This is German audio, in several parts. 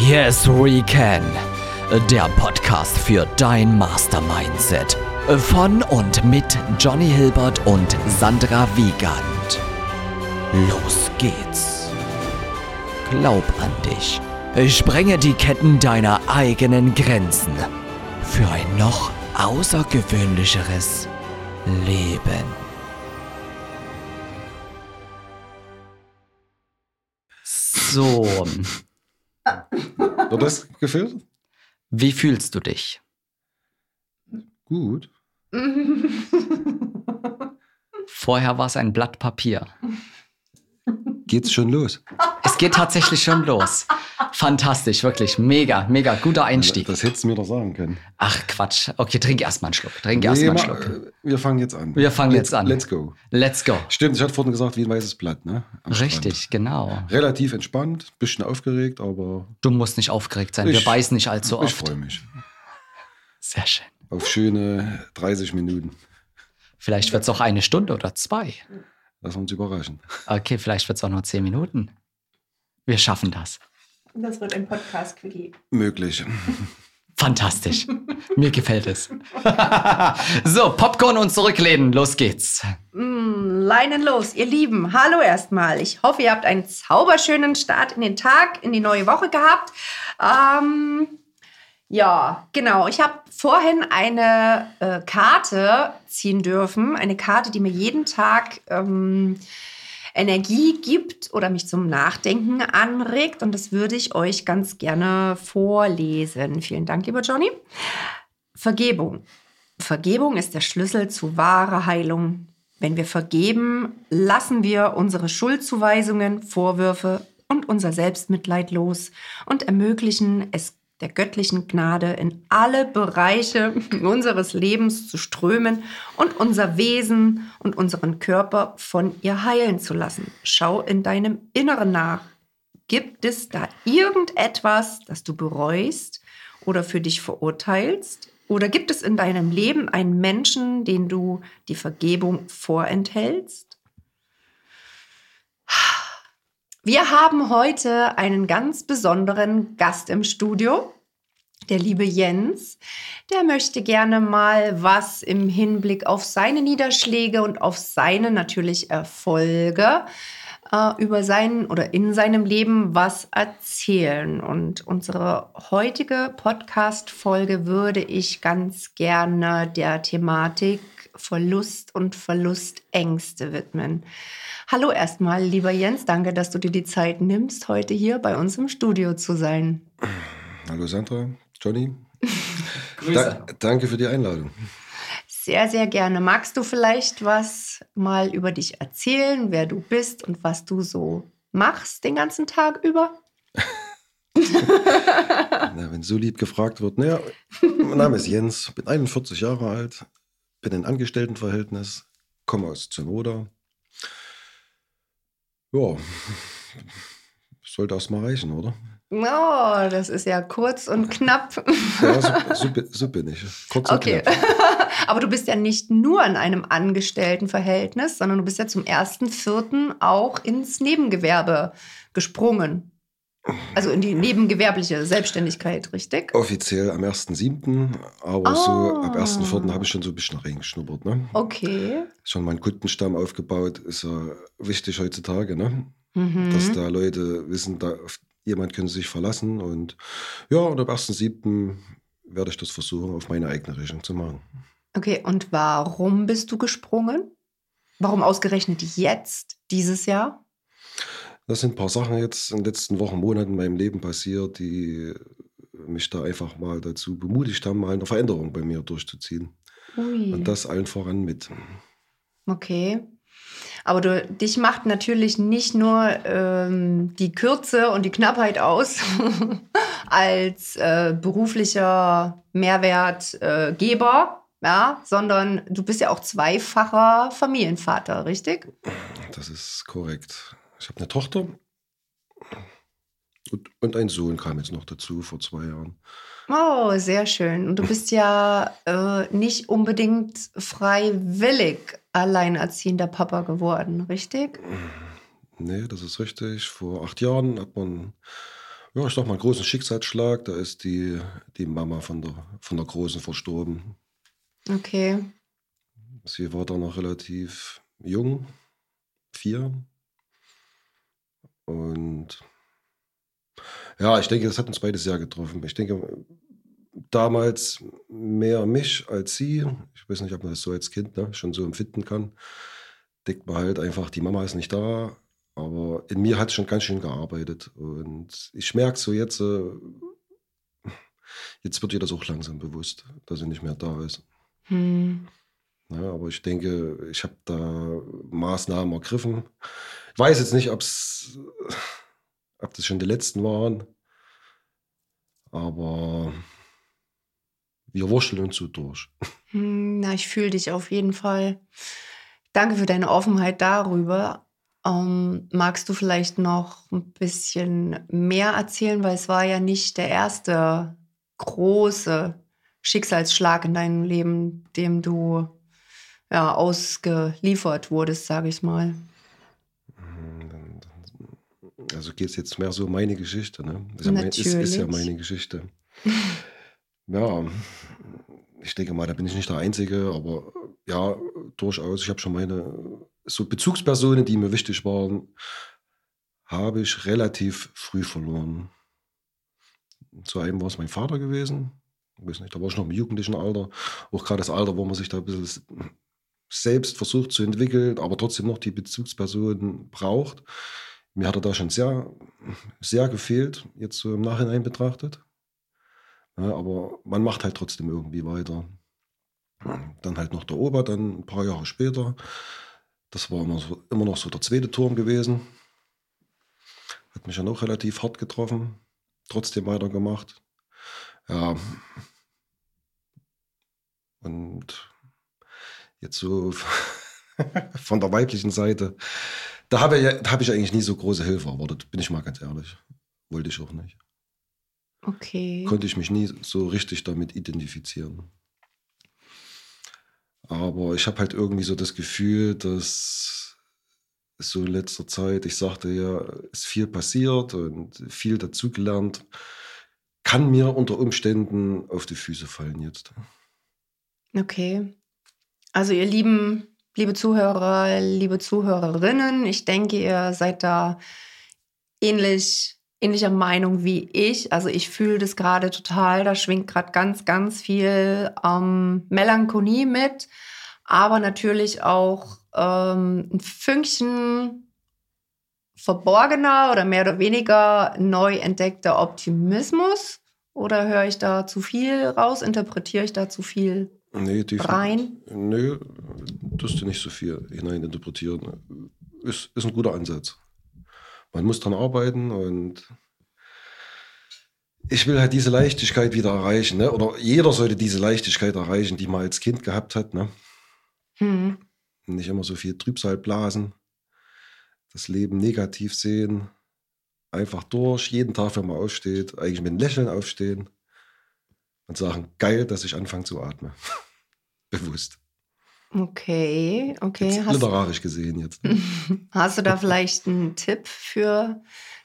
Yes, we can. Der Podcast für dein Mastermindset. Von und mit Johnny Hilbert und Sandra Wiegand. Los geht's. Glaub an dich. Sprenge die Ketten deiner eigenen Grenzen. Für ein noch außergewöhnlicheres Leben. So, Wird das gefilmt? wie fühlst du dich? Gut. Vorher war es ein Blatt Papier. Geht's schon los? Es geht tatsächlich schon los. Fantastisch, wirklich. Mega, mega. Guter Einstieg. Das hättest du mir doch sagen können. Ach, Quatsch. Okay, trink erstmal einen Schluck. Trink erstmal einen Nee, Schluck. äh, wir fangen jetzt an. Wir fangen let's, jetzt an. Let's go. Let's go. Stimmt, ich hatte vorhin gesagt, wie ein weißes Blatt, ne? Am Richtig, genau. Strand. Relativ entspannt, bisschen aufgeregt, aber Du musst nicht aufgeregt sein. Wir Ich- beißen nicht allzu ich oft. freue mich. Sehr schön. Auf schöne 30 Minuten. Vielleicht wird es auch eine Stunde oder zwei. Lass uns überraschen. Okay, vielleicht wird es auch nur zehn Minuten. Wir schaffen das. Das wird ein Podcast-Quickie. Möglich. Fantastisch. Mir gefällt es. so, Popcorn und zurücklehnen. Los geht's. Mm, Leinen los, ihr Lieben. Hallo erstmal. Ich hoffe, ihr habt einen zauberschönen Start in den Tag, in die neue Woche gehabt. Ähm, ja, genau. Ich habe vorhin eine äh, Karte ziehen dürfen. Eine Karte, die mir jeden Tag ähm, Energie gibt oder mich zum Nachdenken anregt. Und das würde ich euch ganz gerne vorlesen. Vielen Dank, lieber Johnny. Vergebung. Vergebung ist der Schlüssel zu wahrer Heilung. Wenn wir vergeben, lassen wir unsere Schuldzuweisungen, Vorwürfe und unser Selbstmitleid los und ermöglichen es der göttlichen Gnade in alle Bereiche unseres Lebens zu strömen und unser Wesen und unseren Körper von ihr heilen zu lassen. Schau in deinem Inneren nach. Gibt es da irgendetwas, das du bereust oder für dich verurteilst? Oder gibt es in deinem Leben einen Menschen, den du die Vergebung vorenthältst? Wir haben heute einen ganz besonderen Gast im Studio, der liebe Jens. Der möchte gerne mal was im Hinblick auf seine Niederschläge und auf seine natürlich Erfolge äh, über sein oder in seinem Leben was erzählen. Und unsere heutige Podcast-Folge würde ich ganz gerne der Thematik Verlust und Verlustängste widmen. Hallo erstmal, lieber Jens, danke, dass du dir die Zeit nimmst, heute hier bei uns im Studio zu sein. Hallo Sandra, Johnny. Da, danke für die Einladung. Sehr, sehr gerne. Magst du vielleicht was mal über dich erzählen, wer du bist und was du so machst den ganzen Tag über? Na, wenn so lieb gefragt wird, naja, mein Name ist Jens, bin 41 Jahre alt, bin in Angestelltenverhältnis, komme aus Zenoda. Ja, sollte erst mal reichen, oder? Oh, das ist ja kurz und knapp. Ja, so, so, bin- so bin ich. Kurz und Okay. knapp. Aber du bist ja nicht nur in einem Angestelltenverhältnis, sondern du bist ja zum 1.4. auch ins Nebengewerbe gesprungen. Also in die nebengewerbliche Selbstständigkeit, richtig? Offiziell am 1.7., aber so Ah. ab 1.4. habe ich schon so ein bisschen reingeschnuppert. Ne? Okay. Schon meinen Kundenstamm aufgebaut, ist ja wichtig heutzutage, ne? Mhm. dass da Leute wissen, da auf jemand können sich verlassen. Und ja, und ab 1.7. werde ich das versuchen, auf meine eigene Rechnung zu machen. Okay, und warum bist du gesprungen? Warum ausgerechnet jetzt, dieses Jahr? Das sind ein paar Sachen jetzt in den letzten Wochen, Monaten in meinem Leben passiert, die mich da einfach mal dazu bemutigt haben, mal eine Veränderung bei mir durchzuziehen. Ui. Und das allen voran mit. Okay. Aber du, dich macht natürlich nicht nur ähm, die Kürze und die Knappheit aus als äh, beruflicher Mehrwertgeber, äh, ja, sondern du bist ja auch zweifacher Familienvater, richtig? Das ist korrekt. Ich habe eine Tochter und, und ein Sohn kam jetzt noch dazu vor zwei Jahren. Oh, sehr schön. Und du bist ja äh, nicht unbedingt freiwillig alleinerziehender Papa geworden, richtig? Nee, das ist richtig. Vor acht Jahren hat man Ja, ich sag mal, einen großen Schicksalsschlag. Da ist die, die Mama von der, von der Großen verstorben. Okay. Sie war da noch relativ jung, vier. Und ja, ich denke, das hat uns beide sehr getroffen. Ich denke, damals mehr mich als sie. Ich weiß nicht, ob man das so als Kind ne, schon so empfinden kann. Denkt man halt einfach, die Mama ist nicht da. Aber in mir hat es schon ganz schön gearbeitet. Und ich merke so jetzt, äh, jetzt wird ihr das auch langsam bewusst, dass sie nicht mehr da ist. Hm. Ja, aber ich denke, ich habe da Maßnahmen ergriffen. Ich weiß jetzt nicht, ob's, ob das schon die letzten waren, aber wir wurschteln uns so durch. Hm, Na, ich fühle dich auf jeden Fall. Danke für deine Offenheit darüber. Ähm, magst du vielleicht noch ein bisschen mehr erzählen, weil es war ja nicht der erste große Schicksalsschlag in deinem Leben, dem du ja, ausgeliefert wurdest, sage ich mal. Also geht es jetzt mehr so um meine Geschichte, ne? Ist ja, mein, ist, ist ja meine Geschichte. ja, ich denke mal, da bin ich nicht der Einzige, aber ja, durchaus. Ich habe schon meine so Bezugspersonen, die mir wichtig waren, habe ich relativ früh verloren. Zu einem war es mein Vater gewesen. Ich weiß nicht, da war ich noch im jugendlichen Alter. Auch gerade das Alter, wo man sich da ein bisschen selbst versucht zu entwickeln, aber trotzdem noch die Bezugsperson braucht. Mir hat er da schon sehr, sehr gefehlt, jetzt so im Nachhinein betrachtet. Ja, aber man macht halt trotzdem irgendwie weiter. Dann halt noch der Ober, dann ein paar Jahre später. Das war immer, so, immer noch so der zweite Turm gewesen. Hat mich ja noch relativ hart getroffen. Trotzdem weitergemacht. Ja. Und jetzt so von der weiblichen Seite, da habe ich, hab ich eigentlich nie so große Hilfe erwartet, bin ich mal ganz ehrlich. Wollte ich auch nicht. Okay. Konnte ich mich nie so richtig damit identifizieren. Aber ich habe halt irgendwie so das Gefühl, dass so in letzter Zeit, ich sagte ja, ist viel passiert und viel dazugelernt, kann mir unter Umständen auf die Füße fallen jetzt. Okay. Also ihr lieben, liebe Zuhörer, liebe Zuhörerinnen, ich denke, ihr seid da ähnlich ähnlicher Meinung wie ich. Also ich fühle das gerade total. Da schwingt gerade ganz, ganz viel ähm, Melancholie mit, aber natürlich auch ähm, ein Fünkchen verborgener oder mehr oder weniger neu entdeckter Optimismus. Oder höre ich da zu viel raus? Interpretiere ich da zu viel nee, rein? Nö, tust du nicht so viel hineininterpretieren. Ist, ist ein guter Ansatz man muss dran arbeiten und ich will halt diese Leichtigkeit wieder erreichen. Ne? Oder jeder sollte diese Leichtigkeit erreichen, die man als Kind gehabt hat. Ne? Hm. Nicht immer so viel Trübsal blasen, das Leben negativ sehen, einfach durch, jeden Tag, wenn man aufsteht, eigentlich mit einem Lächeln aufstehen und sagen, geil, dass ich anfange zu atmen. Bewusst. Okay, okay. Jetzt literarisch gesehen jetzt. Ne? Hast du da vielleicht einen Tipp für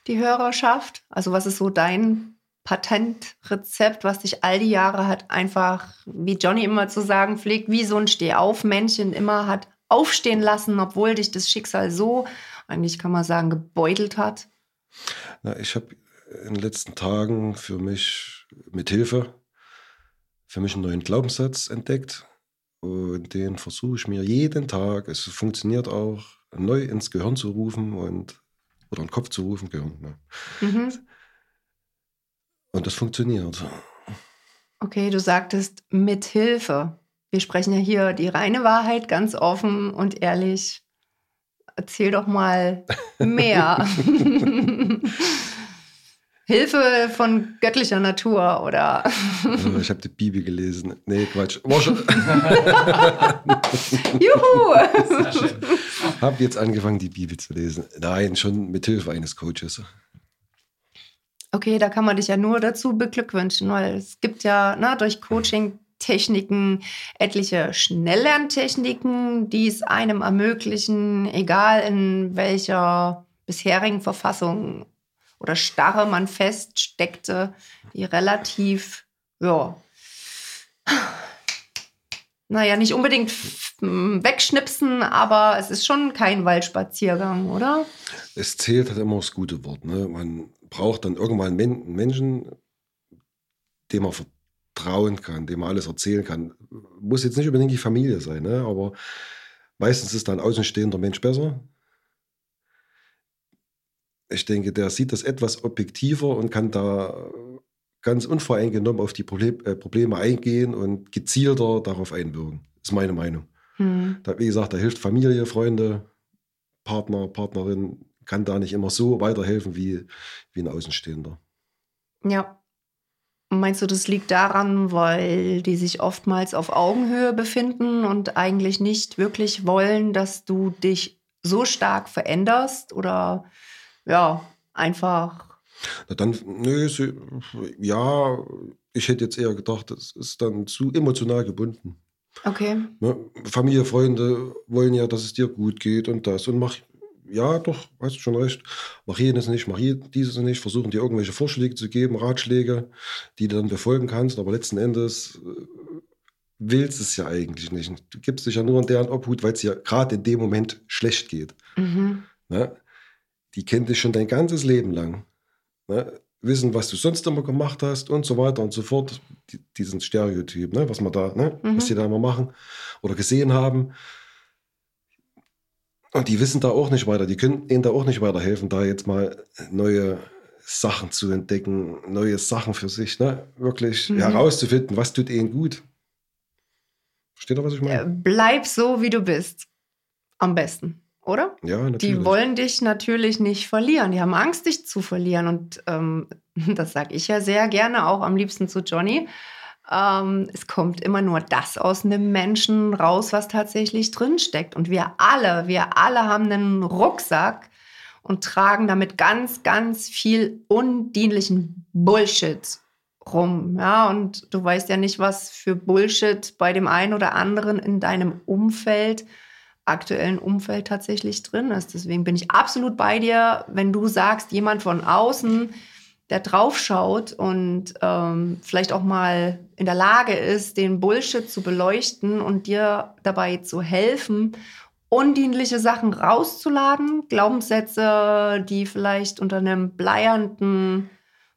die Hörerschaft? Also was ist so dein Patentrezept, was dich all die Jahre hat einfach, wie Johnny immer zu sagen pflegt, wie so ein Stehaufmännchen immer hat aufstehen lassen, obwohl dich das Schicksal so, eigentlich kann man sagen, gebeutelt hat? Na, ich habe in den letzten Tagen für mich mit Hilfe für mich einen neuen Glaubenssatz entdeckt und den versuche ich mir jeden Tag, es funktioniert auch, neu ins Gehirn zu rufen und oder in den Kopf zu rufen, Gehirn. Ne? Mhm. Und das funktioniert. Okay, du sagtest mit Hilfe. Wir sprechen ja hier die reine Wahrheit ganz offen und ehrlich. Erzähl doch mal mehr. Hilfe von göttlicher Natur oder. ich habe die Bibel gelesen. Nee, Quatsch. Juhu! habe jetzt angefangen, die Bibel zu lesen. Nein, schon mit Hilfe eines Coaches. Okay, da kann man dich ja nur dazu beglückwünschen, weil es gibt ja na, durch Coaching Techniken, etliche Schnelllerntechniken, die es einem ermöglichen, egal in welcher bisherigen Verfassung oder Starre man feststeckte, die relativ, ja, naja, nicht unbedingt wegschnipsen, aber es ist schon kein Waldspaziergang, oder? Es zählt halt immer das gute Wort. Ne? Man braucht dann irgendwann einen Menschen, dem man vertrauen kann, dem man alles erzählen kann. Muss jetzt nicht unbedingt die Familie sein, ne? aber meistens ist dann ein außenstehender Mensch besser. Ich denke, der sieht das etwas objektiver und kann da ganz unvoreingenommen auf die äh, Probleme eingehen und gezielter darauf einwirken. Das ist meine Meinung. Hm. Da, wie gesagt, da hilft Familie, Freunde, Partner, Partnerin, kann da nicht immer so weiterhelfen wie, wie ein Außenstehender. Ja. Meinst du, das liegt daran, weil die sich oftmals auf Augenhöhe befinden und eigentlich nicht wirklich wollen, dass du dich so stark veränderst oder ja, einfach na dann, nö, sie, ja, ich hätte jetzt eher gedacht, das ist dann zu emotional gebunden. Okay. Ne? Familie, Freunde wollen ja, dass es dir gut geht und das. Und mach, ja, doch, hast du schon recht. Mach jenes nicht, mach dieses nicht. Versuchen dir irgendwelche Vorschläge zu geben, Ratschläge, die du dann befolgen kannst. Aber letzten Endes äh, willst es ja eigentlich nicht. Du gibst dich ja nur in deren Obhut, weil es ja gerade in dem Moment schlecht geht. Mhm. Ne? Die kennt dich schon dein ganzes Leben lang. Ne? Wissen, was du sonst immer gemacht hast und so weiter und so fort. Die, diesen Stereotyp, ne? was wir da, ne? Mhm. was die da immer machen oder gesehen haben. Und die wissen da auch nicht weiter, die können ihnen da auch nicht weiterhelfen, da jetzt mal neue Sachen zu entdecken, neue Sachen für sich, ne? wirklich mhm. herauszufinden, was tut ihnen gut. Versteht ihr, was ich meine? Bleib so, wie du bist. Am besten oder? Ja, natürlich. Die wollen dich natürlich nicht verlieren. Die haben Angst, dich zu verlieren. Und ähm, das sage ich ja sehr gerne, auch am liebsten zu Johnny. Ähm, es kommt immer nur das aus einem Menschen raus, was tatsächlich drinsteckt. Und wir alle, wir alle haben einen Rucksack und tragen damit ganz, ganz viel undienlichen Bullshit rum. Ja, und du weißt ja nicht, was für Bullshit bei dem einen oder anderen in deinem Umfeld aktuellen Umfeld tatsächlich drin ist. Deswegen bin ich absolut bei dir, wenn du sagst, jemand von außen, der draufschaut und ähm, vielleicht auch mal in der Lage ist, den Bullshit zu beleuchten und dir dabei zu helfen, undienliche Sachen rauszuladen, Glaubenssätze, die vielleicht unter einem bleiernden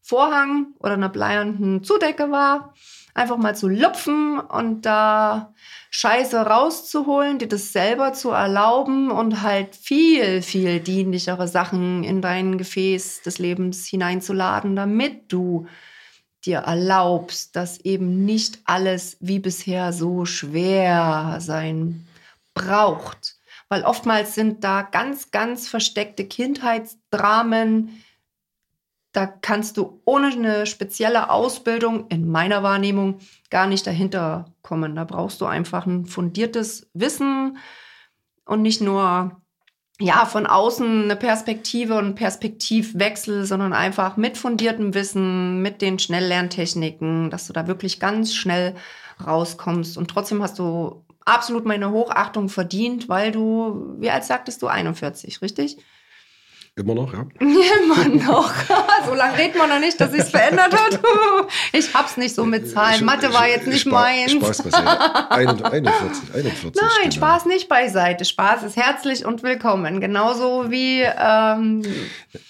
Vorhang oder einer bleiernden Zudecke war, einfach mal zu lupfen und da Scheiße rauszuholen, dir das selber zu erlauben und halt viel, viel dienlichere Sachen in dein Gefäß des Lebens hineinzuladen, damit du dir erlaubst, dass eben nicht alles wie bisher so schwer sein braucht. Weil oftmals sind da ganz, ganz versteckte Kindheitsdramen, da kannst du ohne eine spezielle Ausbildung in meiner Wahrnehmung gar nicht dahinter kommen. Da brauchst du einfach ein fundiertes Wissen und nicht nur ja, von außen eine Perspektive und Perspektivwechsel, sondern einfach mit fundiertem Wissen, mit den Schnelllerntechniken, dass du da wirklich ganz schnell rauskommst. Und trotzdem hast du absolut meine Hochachtung verdient, weil du, wie alt sagtest du, 41, richtig? Immer noch, ja? Immer noch. so lange redet man noch nicht, dass sich's verändert hat. ich hab's nicht so mit Zahlen. Mathe war jetzt nicht meins. Spaß beiseite. 41, 41. Nein, genau. Spaß nicht beiseite. Spaß ist herzlich und willkommen. Genauso wie. Ähm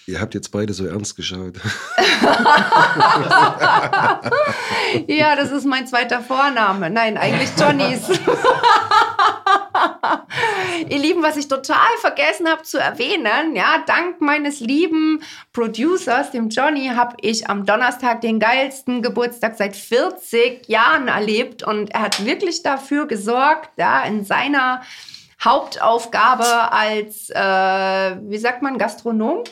Ihr habt jetzt beide so ernst geschaut. ja, das ist mein zweiter Vorname. Nein, eigentlich Johnnys. Ihr Lieben, was ich total vergessen habe zu erwähnen, ja, dank meines lieben Producers, dem Johnny, habe ich am Donnerstag den geilsten Geburtstag seit 40 Jahren erlebt und er hat wirklich dafür gesorgt, ja, in seiner Hauptaufgabe als, äh, wie sagt man, Gastronom,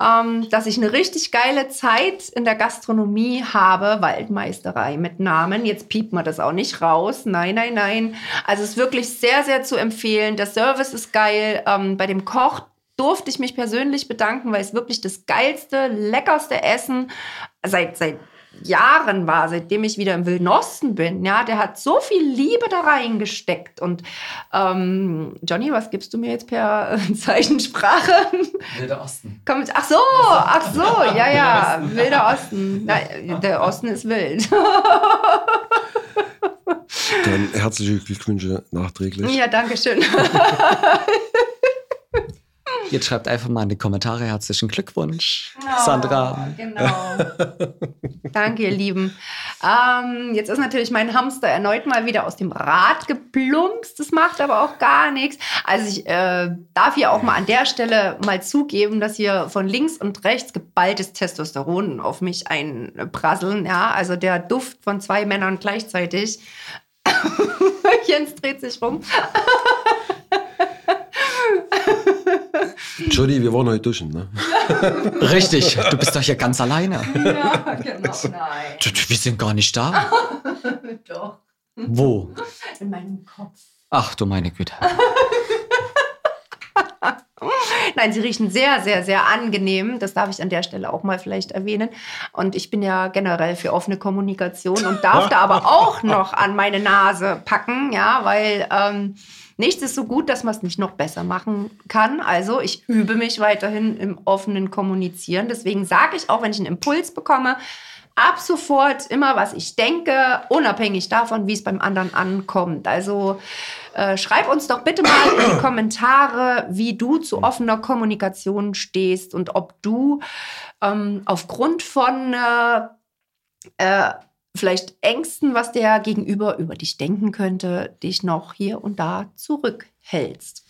ähm, dass ich eine richtig geile Zeit in der Gastronomie habe. Waldmeisterei mit Namen. Jetzt piept man das auch nicht raus. Nein, nein, nein. Also es ist wirklich sehr, sehr zu empfehlen. Der Service ist geil. Ähm, bei dem Koch durfte ich mich persönlich bedanken, weil es wirklich das geilste, leckerste Essen seit, seit Jahren war, seitdem ich wieder im Wilden Osten bin. Ja, der hat so viel Liebe da reingesteckt. Und ähm, Johnny, was gibst du mir jetzt per Zeichensprache? Wilder Osten. Komm, ach so, ach so, ja, ja, Wilder Osten. Na, der Osten ist wild. Dann herzliche Glückwünsche nachträglich. Ja, danke schön. Jetzt schreibt einfach mal in die Kommentare herzlichen Glückwunsch, oh, Sandra. Genau. Danke, ihr Lieben. Ähm, jetzt ist natürlich mein Hamster erneut mal wieder aus dem Rad geplumpst. Das macht aber auch gar nichts. Also ich äh, darf hier auch mal an der Stelle mal zugeben, dass hier von links und rechts geballtes Testosteron auf mich einprasseln. Ja, also der Duft von zwei Männern gleichzeitig. Jens dreht sich rum. Johnny, wir wollen heute duschen, ne? Richtig, du bist doch hier ganz alleine. Ja, genau, nein. Wir sind gar nicht da. doch. Wo? In meinem Kopf. Ach du meine Güte. Nein, sie riechen sehr, sehr, sehr angenehm. Das darf ich an der Stelle auch mal vielleicht erwähnen. Und ich bin ja generell für offene Kommunikation und darf da aber auch noch an meine Nase packen, ja, weil ähm, nichts ist so gut, dass man es nicht noch besser machen kann. Also ich übe mich weiterhin im offenen Kommunizieren. Deswegen sage ich auch, wenn ich einen Impuls bekomme, ab sofort immer, was ich denke, unabhängig davon, wie es beim anderen ankommt. Also äh, schreib uns doch bitte mal in die Kommentare, wie du zu offener Kommunikation stehst und ob du ähm, aufgrund von äh, äh, vielleicht Ängsten, was der Gegenüber über dich denken könnte, dich noch hier und da zurückhältst.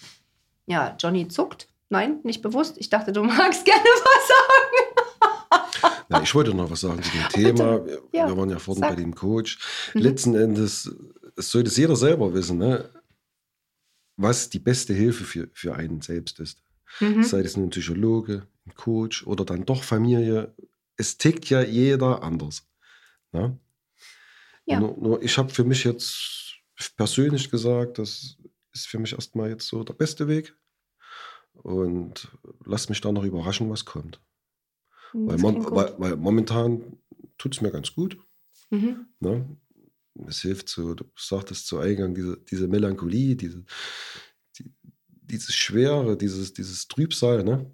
Ja, Johnny zuckt. Nein, nicht bewusst. Ich dachte, du magst gerne was sagen. Ja, ich wollte noch was sagen zu dem Thema. Ja, wir waren ja vorhin sag. bei dem Coach. Mhm. Letzten Endes sollte es jeder selber wissen. Ne? was die beste Hilfe für, für einen selbst ist. Mhm. Sei es nun ein Psychologe, ein Coach oder dann doch Familie. Es tickt ja jeder anders. Ne? Ja. Nur, nur ich habe für mich jetzt persönlich gesagt, das ist für mich erstmal jetzt so der beste Weg. Und lass mich da noch überraschen, was kommt. Weil, mon, weil, weil, momentan tut es mir ganz gut. Mhm. Ne? es hilft so, du sagtest zu Eingang, diese, diese Melancholie, diese, die, dieses Schwere, dieses, dieses Trübsal, ne?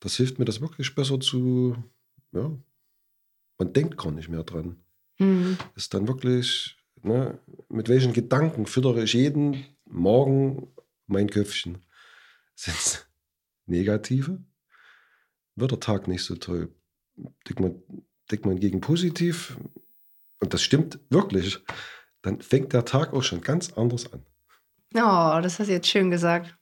Das hilft mir, das wirklich besser zu, ja, man denkt gar nicht mehr dran. Mhm. Ist dann wirklich, ne, mit welchen Gedanken füttere ich jeden Morgen mein Köpfchen? Sind es negative? Wird der Tag nicht so toll? Denkt man, denkt man gegen positiv? und das stimmt wirklich, dann fängt der Tag auch schon ganz anders an. Oh, das hast du jetzt schön gesagt.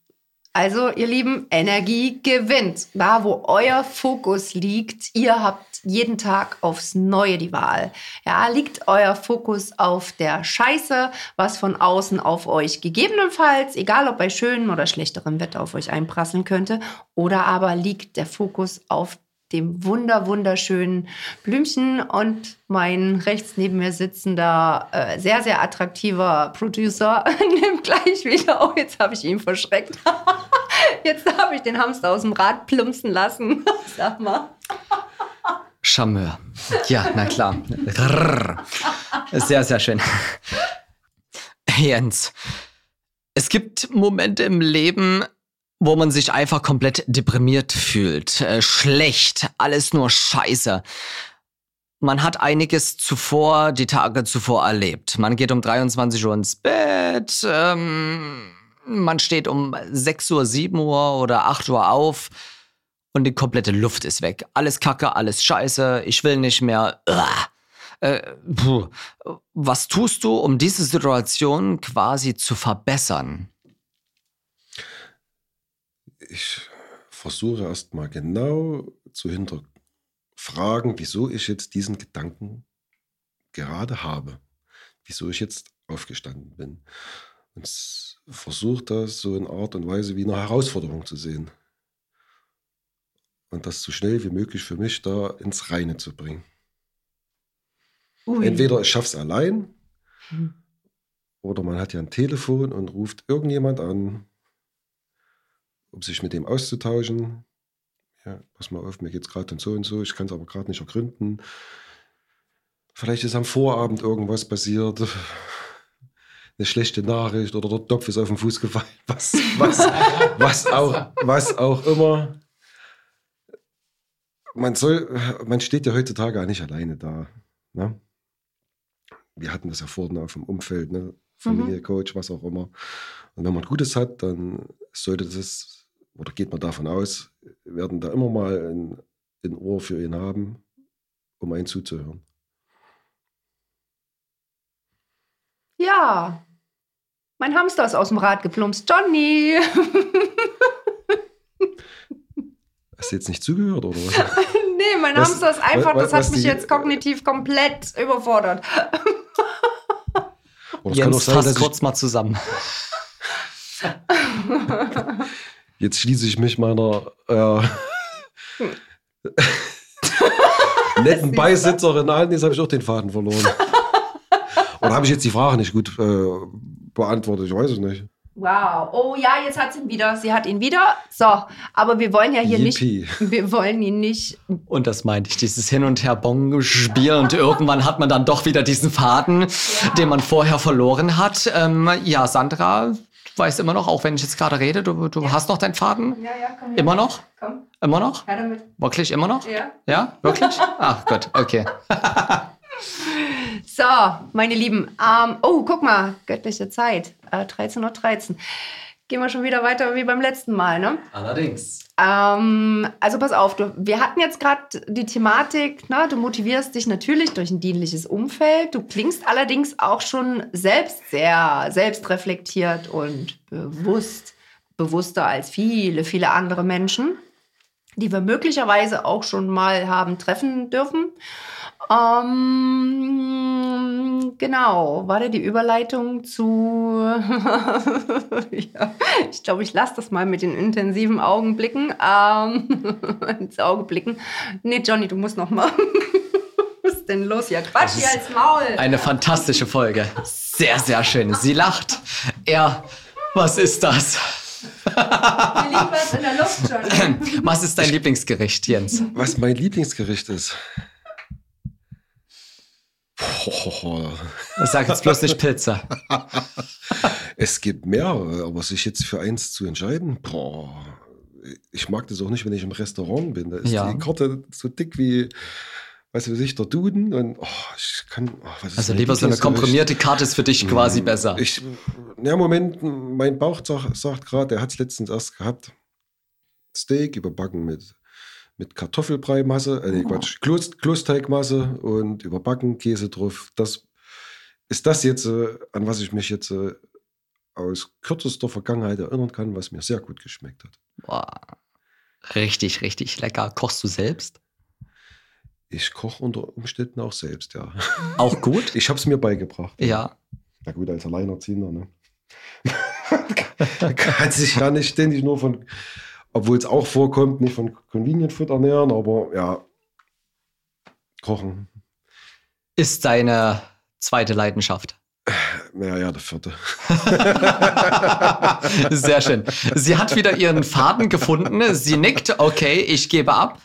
Also, ihr Lieben, Energie gewinnt. Da, wo euer Fokus liegt, ihr habt jeden Tag aufs Neue die Wahl. Ja, liegt euer Fokus auf der Scheiße, was von außen auf euch gegebenenfalls, egal ob bei schönem oder schlechterem Wetter auf euch einprasseln könnte, oder aber liegt der Fokus auf dem wunder wunderschönen Blümchen und mein rechts neben mir sitzender äh, sehr sehr attraktiver Producer nimmt gleich wieder. Oh, jetzt habe ich ihn verschreckt. jetzt habe ich den Hamster aus dem Rad plumpsen lassen. Sag mal. Charmeur. Ja, na klar. Sehr, sehr schön. Jens, es gibt Momente im Leben, wo man sich einfach komplett deprimiert fühlt, äh, schlecht, alles nur Scheiße. Man hat einiges zuvor, die Tage zuvor erlebt. Man geht um 23 Uhr ins Bett, ähm, man steht um 6 Uhr, 7 Uhr oder 8 Uhr auf und die komplette Luft ist weg. Alles Kacke, alles Scheiße, ich will nicht mehr. Äh, was tust du, um diese Situation quasi zu verbessern? Ich versuche erstmal genau zu hinterfragen, wieso ich jetzt diesen Gedanken gerade habe, wieso ich jetzt aufgestanden bin. Und versuche das so in Art und Weise wie eine Herausforderung zu sehen. Und das so schnell wie möglich für mich da ins Reine zu bringen. Ui. Entweder ich schaffe es allein, hm. oder man hat ja ein Telefon und ruft irgendjemand an, um sich mit dem auszutauschen. Ja, pass mal auf, mir geht es gerade und so und so, ich kann es aber gerade nicht ergründen. Vielleicht ist am Vorabend irgendwas passiert. Eine schlechte Nachricht oder der Topf ist auf den Fuß gefallen. Was, was, was, auch, was auch immer. Man, soll, man steht ja heutzutage auch nicht alleine da. Ne? Wir hatten das ja vorhin auf dem Umfeld, ne? Familie, mhm. Coach, was auch immer. Und wenn man Gutes hat, dann sollte das, oder geht man davon aus, werden da immer mal ein, ein Ohr für ihn haben, um einen zuzuhören. Ja, mein Hamster ist aus dem Rad geplumpst. Johnny! Hast du jetzt nicht zugehört, oder? nee, mein was, Hamster ist einfach, was, das hat mich die, jetzt kognitiv komplett überfordert. Oder Jens, sein, fass kurz mal zusammen. Jetzt schließe ich mich meiner äh, netten Beisitzerin an. Jetzt habe ich auch den Faden verloren. Oder habe ich jetzt die Frage nicht gut äh, beantwortet? Ich weiß es nicht. Wow. Oh ja, jetzt hat sie ihn wieder. Sie hat ihn wieder. So, aber wir wollen ja hier Yippie. nicht. Wir wollen ihn nicht. Und das meinte ich, dieses Hin- und Her-Bong-Spiel. Und irgendwann hat man dann doch wieder diesen Faden, ja. den man vorher verloren hat. Ähm, ja, Sandra weiß immer noch, auch wenn ich jetzt gerade rede, du, du ja. hast noch deinen Faden? Ja, ja, komm. Her. Immer noch? Komm. Immer noch? Ja, damit. Wirklich immer noch? Ja. Ja, wirklich? Ach Gott, okay. So, meine Lieben. Ähm, oh, guck mal, göttliche Zeit. Äh, 13.13 Uhr. 13. Gehen wir schon wieder weiter wie beim letzten Mal, ne? Allerdings. Ähm, also pass auf, du, wir hatten jetzt gerade die Thematik, ne, du motivierst dich natürlich durch ein dienliches Umfeld. Du klingst allerdings auch schon selbst sehr selbstreflektiert und bewusst, bewusster als viele, viele andere Menschen, die wir möglicherweise auch schon mal haben treffen dürfen. Ähm, genau, war da die Überleitung zu. ja, ich glaube, ich lasse das mal mit den intensiven Augenblicken. Ähm, ins Auge blicken. Nee, Johnny, du musst noch mal. Was ist denn los hier? Quatsch hier als Maul. Eine fantastische Folge. Sehr, sehr schön. Sie lacht. Er, was ist das? Mir liegt was in der Luft, Johnny. Was ist dein Lieblingsgericht, Jens? Was mein Lieblingsgericht ist? Sag jetzt bloß nicht Pizza. es gibt mehrere, aber sich jetzt für eins zu entscheiden, boah, ich mag das auch nicht, wenn ich im Restaurant bin. Da ist ja. die Karte so dick wie, weißt du, sich der Duden und oh, ich kann. Oh, also lieber so eine komprimierte Karte ist für dich hm, quasi besser. Ich, ja, Moment, mein Bauch sagt, sagt gerade, der hat es letztens erst gehabt. Steak überbacken mit mit Kartoffelbreimasse, äh, nee, oh. Quatsch, Kloß, Kloßteigmasse und überbacken Käse drauf. Das ist das jetzt, äh, an was ich mich jetzt äh, aus kürzester Vergangenheit erinnern kann, was mir sehr gut geschmeckt hat. Boah. Richtig, richtig lecker. Kochst du selbst? Ich koche unter Umständen auch selbst, ja. Auch gut? Ich habe es mir beigebracht. Ja. Na gut, als Alleinerziehender, ne? kann sich ja nicht ständig nur von obwohl es auch vorkommt, nicht von Convenient Food ernähren, aber ja, kochen. Ist deine zweite Leidenschaft? Naja, ja, der vierte. Sehr schön. Sie hat wieder ihren Faden gefunden. Sie nickt, okay, ich gebe ab.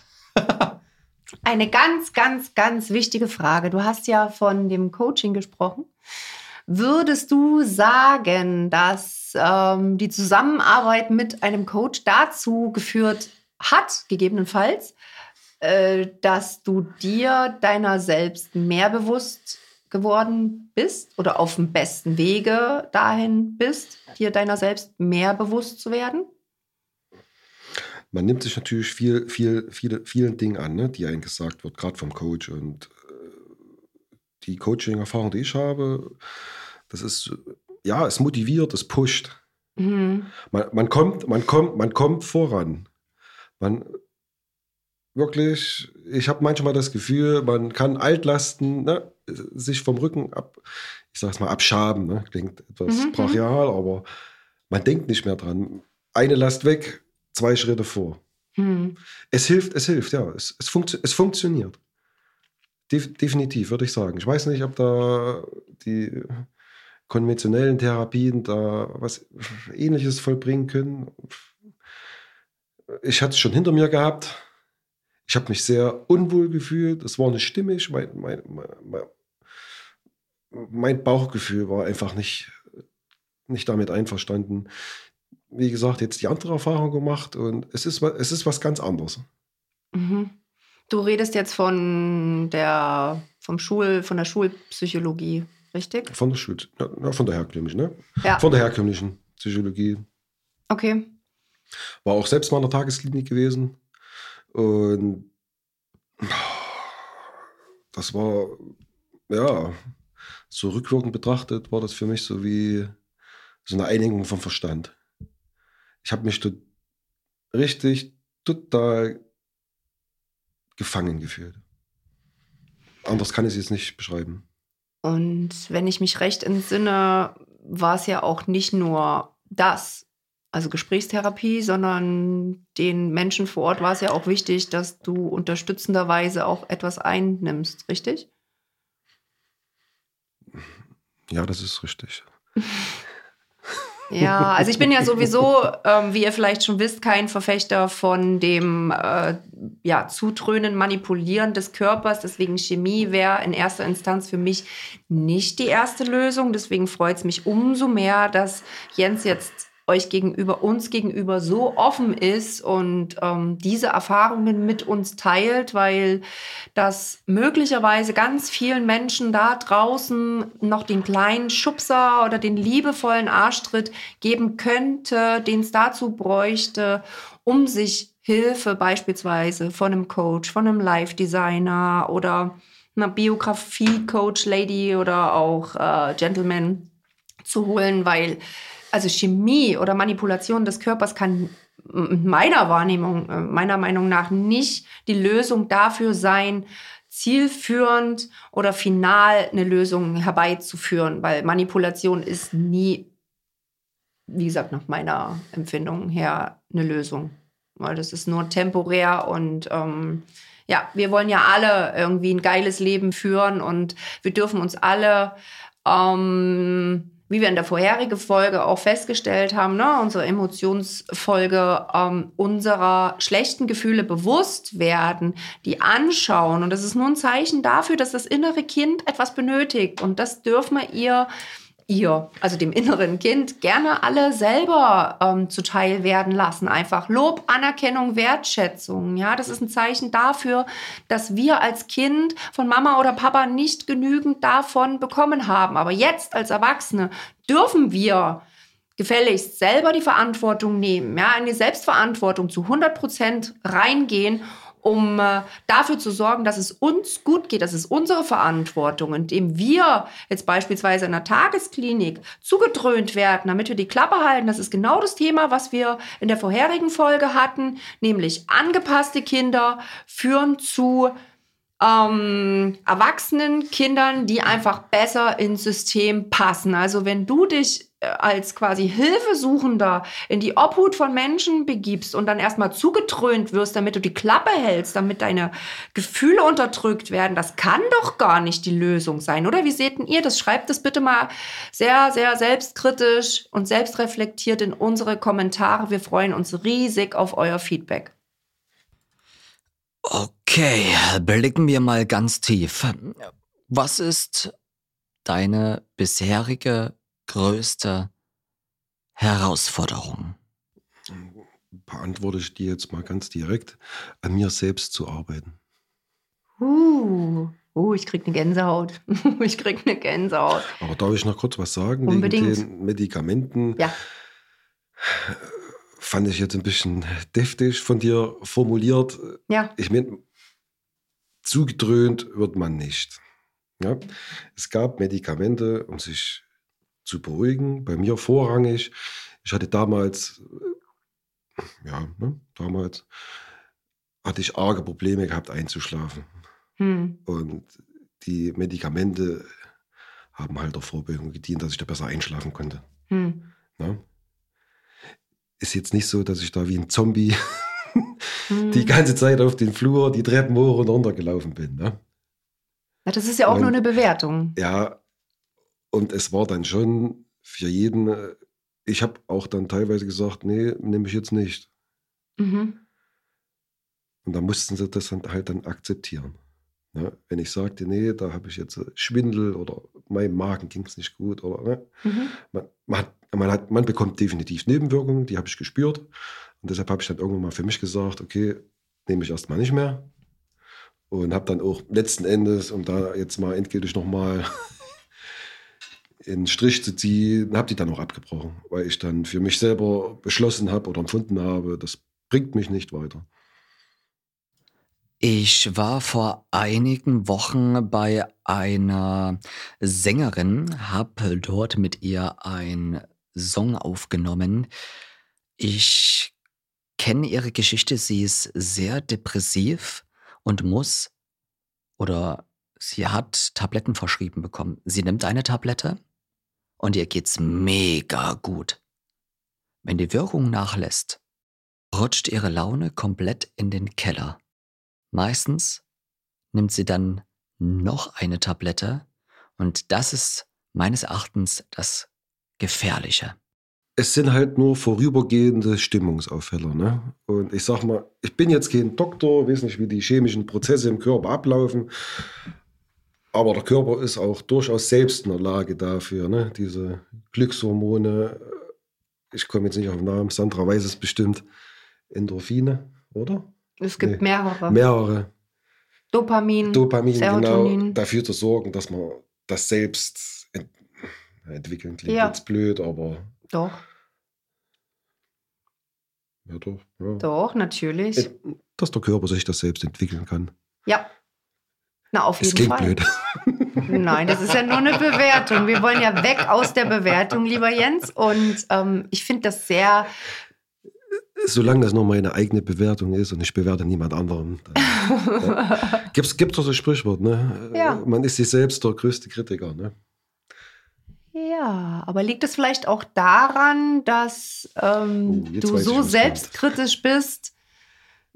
Eine ganz, ganz, ganz wichtige Frage. Du hast ja von dem Coaching gesprochen. Würdest du sagen, dass ähm, die Zusammenarbeit mit einem Coach dazu geführt hat, gegebenenfalls, äh, dass du dir deiner selbst mehr bewusst geworden bist oder auf dem besten Wege dahin bist, dir deiner selbst mehr bewusst zu werden? Man nimmt sich natürlich viel, viel, viele, vielen Dingen an, ne, die einem gesagt wird, gerade vom Coach. Und die Coaching-Erfahrung, die ich habe, das ist, ja, es motiviert, es pusht. Mhm. Man, man, kommt, man, kommt, man kommt voran. Man wirklich, ich habe manchmal das Gefühl, man kann Altlasten ne, sich vom Rücken ab, ich sag's mal, abschaben. Ne? Klingt etwas mhm. brachial, aber man denkt nicht mehr dran. Eine Last weg, zwei Schritte vor. Mhm. Es hilft, es hilft, ja. Es, es, funktio es funktioniert. Def definitiv, würde ich sagen. Ich weiß nicht, ob da die konventionellen Therapien da was Ähnliches vollbringen können. Ich hatte es schon hinter mir gehabt. Ich habe mich sehr unwohl gefühlt. Es war nicht stimmig. Mein, mein, mein, mein Bauchgefühl war einfach nicht, nicht damit einverstanden. Wie gesagt, jetzt die andere Erfahrung gemacht und es ist, es ist was ganz anderes. Mhm. Du redest jetzt von der, vom Schul, von der Schulpsychologie, richtig? Von der Schul, ja, von der herkömmlichen, ne? Ja. Von der herkömmlichen Psychologie. Okay. War auch selbst mal in der Tagesklinik gewesen. Und das war, ja, so rückwirkend betrachtet, war das für mich so wie so eine Einigung vom Verstand. Ich habe mich dort richtig total gefangen gefühlt. Anders kann ich es jetzt nicht beschreiben. Und wenn ich mich recht entsinne, war es ja auch nicht nur das, also Gesprächstherapie, sondern den Menschen vor Ort war es ja auch wichtig, dass du unterstützenderweise auch etwas einnimmst, richtig? Ja, das ist richtig. Ja, also ich bin ja sowieso, ähm, wie ihr vielleicht schon wisst, kein Verfechter von dem äh, ja, Zutrönen, Manipulieren des Körpers. Deswegen Chemie wäre in erster Instanz für mich nicht die erste Lösung. Deswegen freut es mich umso mehr, dass Jens jetzt euch gegenüber, uns gegenüber so offen ist und ähm, diese Erfahrungen mit uns teilt, weil das möglicherweise ganz vielen Menschen da draußen noch den kleinen Schubser oder den liebevollen Arschtritt geben könnte, den es dazu bräuchte, um sich Hilfe beispielsweise von einem Coach, von einem Live-Designer oder einer Biografie-Coach-Lady oder auch äh, Gentleman zu holen, weil also Chemie oder Manipulation des Körpers kann meiner Wahrnehmung, äh, meiner Meinung nach nicht die Lösung dafür sein, zielführend oder final eine Lösung herbeizuführen, weil Manipulation ist nie, wie gesagt, nach meiner Empfindung her eine Lösung. Weil das ist nur temporär und ähm, ja, wir wollen ja alle irgendwie ein geiles Leben führen und wir dürfen uns alle ähm, wie wir in der vorherigen Folge auch festgestellt haben, ne, unsere Emotionsfolge ähm, unserer schlechten Gefühle bewusst werden, die anschauen. Und das ist nur ein Zeichen dafür, dass das innere Kind etwas benötigt. Und das dürfen wir ihr ihr, also dem inneren Kind, gerne alle selber ähm, zuteil werden lassen. Einfach Lob, Anerkennung, Wertschätzung. Ja, das ist ein Zeichen dafür, dass wir als Kind von Mama oder Papa nicht genügend davon bekommen haben. Aber jetzt als Erwachsene dürfen wir gefälligst selber die Verantwortung nehmen, ja, in die Selbstverantwortung zu 100 Prozent reingehen um äh, dafür zu sorgen, dass es uns gut geht. Das ist unsere Verantwortung, indem wir jetzt beispielsweise in der Tagesklinik zugedröhnt werden, damit wir die Klappe halten. Das ist genau das Thema, was wir in der vorherigen Folge hatten, nämlich angepasste Kinder führen zu ähm, erwachsenen Kindern, die einfach besser ins System passen. Also wenn du dich als quasi Hilfesuchender in die Obhut von Menschen begibst und dann erstmal zugetrönt wirst, damit du die Klappe hältst, damit deine Gefühle unterdrückt werden, das kann doch gar nicht die Lösung sein, oder? Wie seht ihr das? Schreibt es bitte mal sehr, sehr selbstkritisch und selbstreflektiert in unsere Kommentare. Wir freuen uns riesig auf euer Feedback. Okay, blicken wir mal ganz tief. Was ist deine bisherige größte Herausforderung? Beantworte ich dir jetzt mal ganz direkt, an mir selbst zu arbeiten. Uh, uh ich krieg eine Gänsehaut. ich krieg eine Gänsehaut. Aber darf ich noch kurz was sagen Unbedingt. wegen den Medikamenten? Ja fand ich jetzt ein bisschen deftig von dir formuliert. Ja. Ich meine, zugedröhnt wird man nicht. Ja? Es gab Medikamente, um sich zu beruhigen. Bei mir vorrangig. Ich hatte damals, ja, ne, damals hatte ich arge Probleme gehabt einzuschlafen. Hm. Und die Medikamente haben halt der Vorbeugung gedient, dass ich da besser einschlafen konnte. Hm. Ja? ist jetzt nicht so, dass ich da wie ein Zombie hm. die ganze Zeit auf den Flur, die Treppen hoch und runter gelaufen bin. Ne? Ja, das ist ja auch und, nur eine Bewertung. Ja, und es war dann schon für jeden, äh, ich habe auch dann teilweise gesagt, nee, nehme ich jetzt nicht. Mhm. Und da mussten sie das dann halt dann akzeptieren. Ne? Wenn ich sagte, nee, da habe ich jetzt Schwindel oder meinem Magen ging es nicht gut. Oder, ne? mhm. man, man, hat, man, hat, man bekommt definitiv Nebenwirkungen, die habe ich gespürt. Und deshalb habe ich dann irgendwann mal für mich gesagt, okay, nehme ich erstmal nicht mehr. Und habe dann auch letzten Endes, um da jetzt mal endgültig nochmal in Strich zu ziehen, habe die dann auch abgebrochen, weil ich dann für mich selber beschlossen habe oder empfunden habe, das bringt mich nicht weiter. Ich war vor einigen Wochen bei einer Sängerin, habe dort mit ihr einen Song aufgenommen. Ich kenne ihre Geschichte, sie ist sehr depressiv und muss oder sie hat Tabletten verschrieben bekommen. Sie nimmt eine Tablette und ihr geht's mega gut. Wenn die Wirkung nachlässt, rutscht ihre Laune komplett in den Keller. Meistens nimmt sie dann noch eine Tablette und das ist meines Erachtens das Gefährliche. Es sind halt nur vorübergehende Stimmungsaufheller. Ne? Und ich sag mal, ich bin jetzt kein Doktor, weiß nicht, wie die chemischen Prozesse im Körper ablaufen. Aber der Körper ist auch durchaus selbst in der Lage dafür, ne? diese Glückshormone. Ich komme jetzt nicht auf den Namen, Sandra weiß es bestimmt. Endorphine, oder? Es gibt nee, mehrere. Mehrere. Dopamin, Dopamin, genau, Serotonin. genau, dafür zu sorgen, dass man das selbst ent entwickeln. Klingt ja. jetzt blöd, aber. Doch. Ja, doch. Ja. Doch, natürlich. Dass der Körper sich das selbst entwickeln kann. Ja. Na, auf jeden Fall. Blöd. Nein, das ist ja nur eine Bewertung. Wir wollen ja weg aus der Bewertung, lieber Jens. Und ähm, ich finde das sehr solange das nur meine eigene Bewertung ist und ich bewerte niemand anderen. ja. Gibt es doch so ein Sprichwort, ne? Ja. Man ist sich selbst der größte Kritiker, ne? Ja, aber liegt es vielleicht auch daran, dass ähm, oh, du so selbstkritisch bist,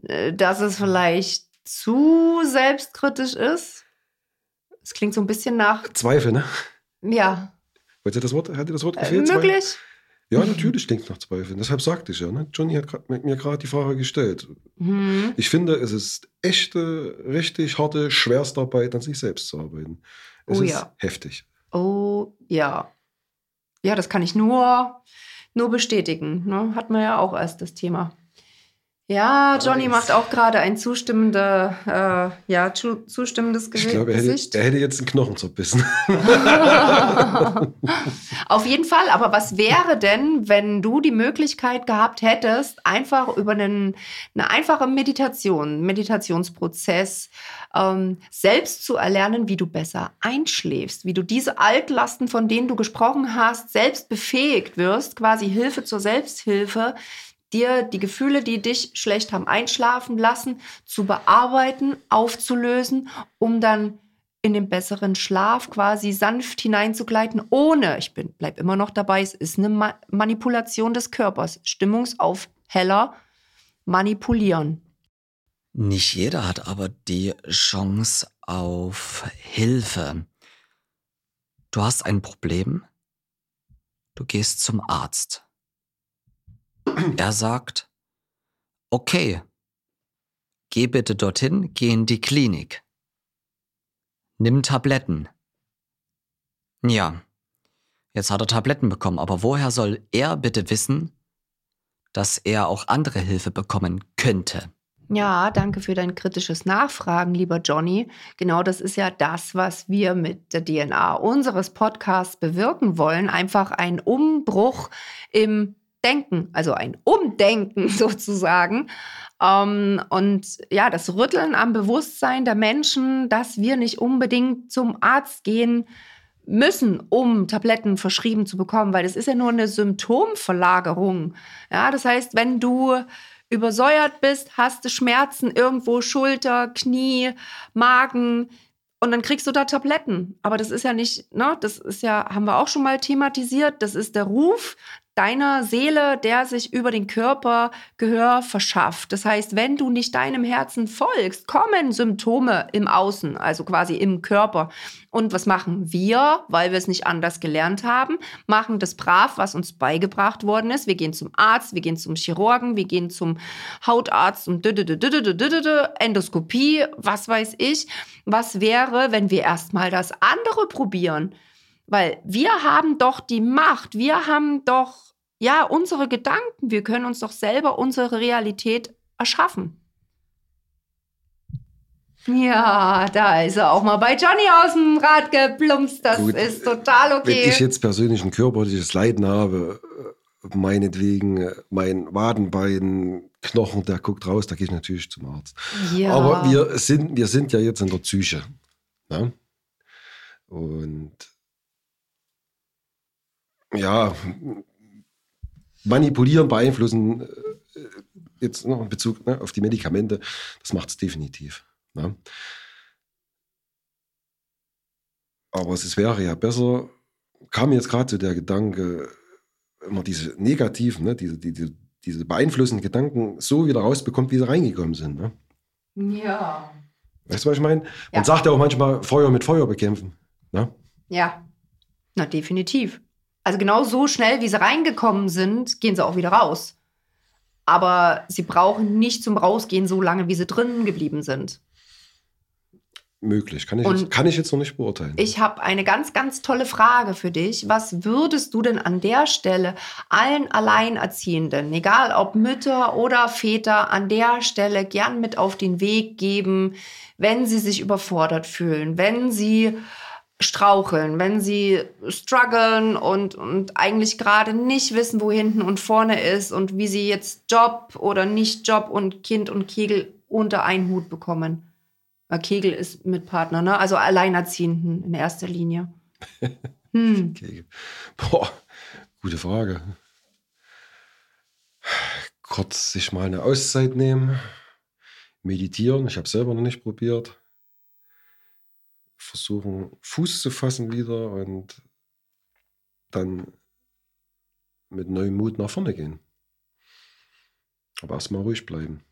äh, dass es vielleicht zu selbstkritisch ist? Es klingt so ein bisschen nach. Zweifel, ne? Ja. Wollt ihr das Wort? Hat dir das Wort gefehlt? Äh, möglich. Zweifel? Ja, natürlich klingt nach Zweifeln. Deshalb sagte ich ja, ne? Johnny hat grad, mir gerade die Frage gestellt. Mhm. Ich finde, es ist echte, richtig harte Schwerstarbeit, an sich selbst zu arbeiten. Es oh, ist ja. heftig. Oh ja. Ja, das kann ich nur, nur bestätigen. Ne? Hat man ja auch erst das Thema. Ja, Johnny macht auch gerade ein zustimmender, äh, ja, zustimmendes Gesicht. Ich glaube, er hätte, er hätte jetzt einen Knochen zerbissen. Auf jeden Fall, aber was wäre denn, wenn du die Möglichkeit gehabt hättest, einfach über einen, eine einfache Meditation, Meditationsprozess, ähm, selbst zu erlernen, wie du besser einschläfst, wie du diese Altlasten, von denen du gesprochen hast, selbst befähigt wirst, quasi Hilfe zur Selbsthilfe, dir die Gefühle, die dich schlecht haben einschlafen lassen, zu bearbeiten, aufzulösen, um dann in den besseren Schlaf quasi sanft hineinzugleiten, ohne, ich bin, bleib immer noch dabei, es ist eine Ma Manipulation des Körpers, Stimmungsaufheller, manipulieren. Nicht jeder hat aber die Chance auf Hilfe. Du hast ein Problem, du gehst zum Arzt. Er sagt, okay, geh bitte dorthin, geh in die Klinik. Nimm Tabletten. Ja, jetzt hat er Tabletten bekommen, aber woher soll er bitte wissen, dass er auch andere Hilfe bekommen könnte? Ja, danke für dein kritisches Nachfragen, lieber Johnny. Genau das ist ja das, was wir mit der DNA unseres Podcasts bewirken wollen. Einfach ein Umbruch im Denken, also ein Umdenken sozusagen. Ähm, und ja, das Rütteln am Bewusstsein der Menschen, dass wir nicht unbedingt zum Arzt gehen müssen, um Tabletten verschrieben zu bekommen, weil das ist ja nur eine Symptomverlagerung. Ja, das heißt, wenn du übersäuert bist, hast du Schmerzen irgendwo, Schulter, Knie, Magen, und dann kriegst du da Tabletten. Aber das ist ja nicht, ne, das ist ja, haben wir auch schon mal thematisiert, das ist der Ruf deiner Seele, der sich über den Körper Gehör verschafft. Das heißt, wenn du nicht deinem Herzen folgst, kommen Symptome im Außen, also quasi im Körper. Und was machen wir, weil wir es nicht anders gelernt haben? Machen das brav, was uns beigebracht worden ist. Wir gehen zum Arzt, wir gehen zum Chirurgen, wir gehen zum Hautarzt und Endoskopie, was weiß ich. Was wäre, wenn wir erstmal das andere probieren? Weil wir haben doch die Macht, wir haben doch, ja, unsere Gedanken, wir können uns doch selber unsere Realität erschaffen. Ja, da ist er auch mal bei Johnny aus dem Rad geplumpst. Das Gut, ist total okay. Wenn ich jetzt persönlich ein körperliches Leiden habe, äh, meinetwegen äh, mein Wadenbein, Knochen, der guckt raus, da gehe ich natürlich zum Arzt. Ja. Aber wir sind, wir sind ja jetzt in der Psyche. Ne? Und ja, manipulieren, beeinflussen, äh, jetzt noch in Bezug ne, auf die Medikamente, das macht es definitiv. Ne? Aber es wäre ja besser, kam jetzt gerade so der Gedanke, immer diese negativen, ne, diese, diese, diese beeinflussenden Gedanken so wieder rausbekommt, wie sie reingekommen sind. Ne? Ja. Weißt du, was ich meine? Man ja. sagt ja auch manchmal Feuer mit Feuer bekämpfen. Ne? Ja, na definitiv. Also genau so schnell, wie sie reingekommen sind, gehen sie auch wieder raus. Aber sie brauchen nicht zum Rausgehen so lange, wie sie drinnen geblieben sind möglich. Kann ich, jetzt, kann ich jetzt noch nicht beurteilen. Ich habe eine ganz, ganz tolle Frage für dich. Was würdest du denn an der Stelle allen Alleinerziehenden, egal ob Mütter oder Väter, an der Stelle gern mit auf den Weg geben, wenn sie sich überfordert fühlen, wenn sie straucheln, wenn sie strugglen und, und eigentlich gerade nicht wissen, wo hinten und vorne ist und wie sie jetzt Job oder nicht Job und Kind und Kegel unter einen Hut bekommen? Kegel ist mit Partner, ne? Also Alleinerziehenden in erster Linie. Hm. Kegel. Boah, gute Frage. Kurz sich mal eine Auszeit nehmen, meditieren. Ich habe selber noch nicht probiert. Versuchen, Fuß zu fassen wieder und dann mit neuem Mut nach vorne gehen. Aber erstmal ruhig bleiben.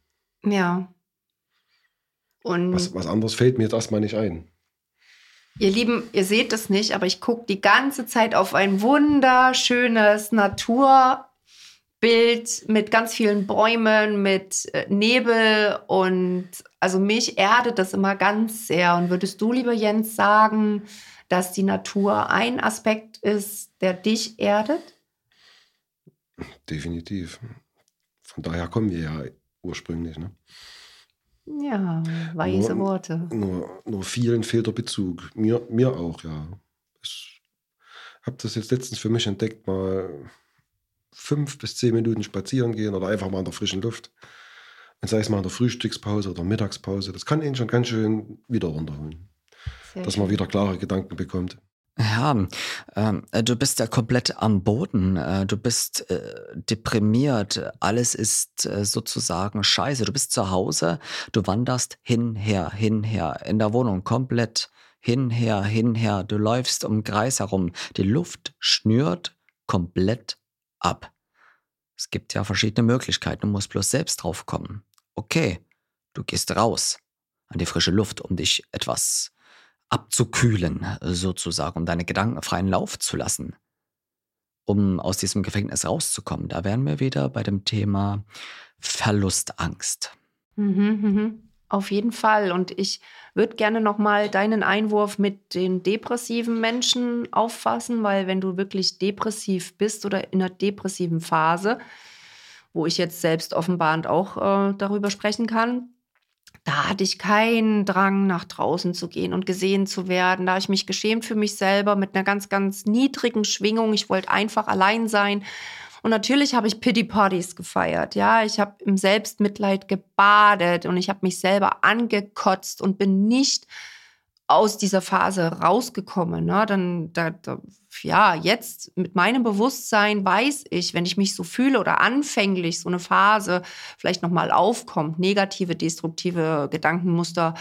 Ja, und was, was anderes fällt mir jetzt erstmal nicht ein. Ihr Lieben, ihr seht es nicht, aber ich gucke die ganze Zeit auf ein wunderschönes Naturbild mit ganz vielen Bäumen, mit äh, Nebel und also mich erdet das immer ganz sehr. Und würdest du, lieber Jens, sagen, dass die Natur ein Aspekt ist, der dich erdet? Definitiv. Von daher kommen wir ja ursprünglich. Ne? Ja, weise nur, Worte. Nur, nur vielen fehlt der Bezug. Mir, mir auch, ja. Ich habe das jetzt letztens für mich entdeckt, mal fünf bis zehn Minuten spazieren gehen oder einfach mal in der frischen Luft. Und sei es mal in der Frühstückspause oder Mittagspause. Das kann ihn schon ganz schön wieder runterholen. Sehr dass man wieder klare Gedanken bekommt. Ja, ähm, äh, du bist ja komplett am Boden. Äh, du bist äh, deprimiert. Alles ist äh, sozusagen scheiße. Du bist zu Hause. Du wanderst hinher, hinher in der Wohnung komplett hinher, hinher. Du läufst um Kreis herum. Die Luft schnürt komplett ab. Es gibt ja verschiedene Möglichkeiten. Du musst bloß selbst drauf kommen. Okay, du gehst raus an die frische Luft, um dich etwas abzukühlen, sozusagen, um deine Gedanken freien Lauf zu lassen, um aus diesem Gefängnis rauszukommen. Da wären wir wieder bei dem Thema Verlustangst. Mhm, mhm. Auf jeden Fall. Und ich würde gerne nochmal deinen Einwurf mit den depressiven Menschen auffassen, weil wenn du wirklich depressiv bist oder in einer depressiven Phase, wo ich jetzt selbst offenbarend auch äh, darüber sprechen kann, da hatte ich keinen Drang, nach draußen zu gehen und gesehen zu werden. Da habe ich mich geschämt für mich selber mit einer ganz, ganz niedrigen Schwingung. Ich wollte einfach allein sein. Und natürlich habe ich Pity Parties gefeiert. Ja, ich habe im Selbstmitleid gebadet und ich habe mich selber angekotzt und bin nicht aus dieser Phase rausgekommen. Ne? Dann, da, da, ja, jetzt mit meinem Bewusstsein weiß ich, wenn ich mich so fühle oder anfänglich so eine Phase vielleicht nochmal aufkommt, negative, destruktive Gedankenmuster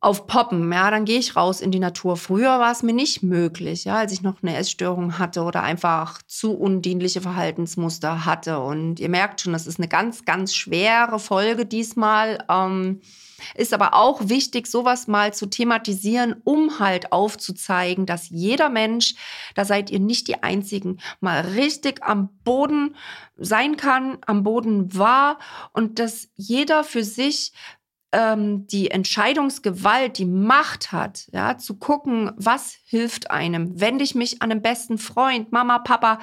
aufpoppen, ja, dann gehe ich raus in die Natur. Früher war es mir nicht möglich, ja, als ich noch eine Essstörung hatte oder einfach zu undienliche Verhaltensmuster hatte. Und ihr merkt schon, das ist eine ganz, ganz schwere Folge diesmal. Ähm, ist aber auch wichtig, sowas mal zu thematisieren, um halt aufzuzeigen, dass jeder Mensch, da seid ihr nicht die Einzigen, mal richtig am Boden sein kann, am Boden war und dass jeder für sich ähm, die Entscheidungsgewalt, die Macht hat, ja, zu gucken, was hilft einem. Wende ich mich an den besten Freund, Mama, Papa,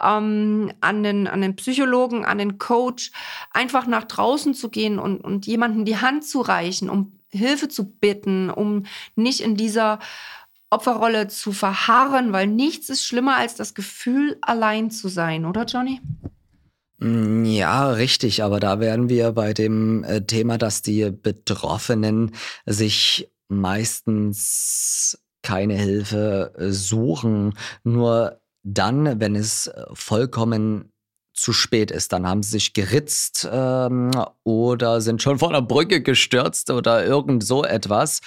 ähm, an, den, an den Psychologen, an den Coach, einfach nach draußen zu gehen und, und jemanden die Hand zu reichen, um Hilfe zu bitten, um nicht in dieser Opferrolle zu verharren, weil nichts ist schlimmer als das Gefühl, allein zu sein, oder Johnny? Mm, ja, richtig, aber da wären wir bei dem äh, Thema, dass die Betroffenen sich meistens keine Hilfe äh, suchen, nur dann, wenn es äh, vollkommen zu spät ist. Dann haben sie sich geritzt ähm, oder sind schon vor einer Brücke gestürzt oder irgend so etwas.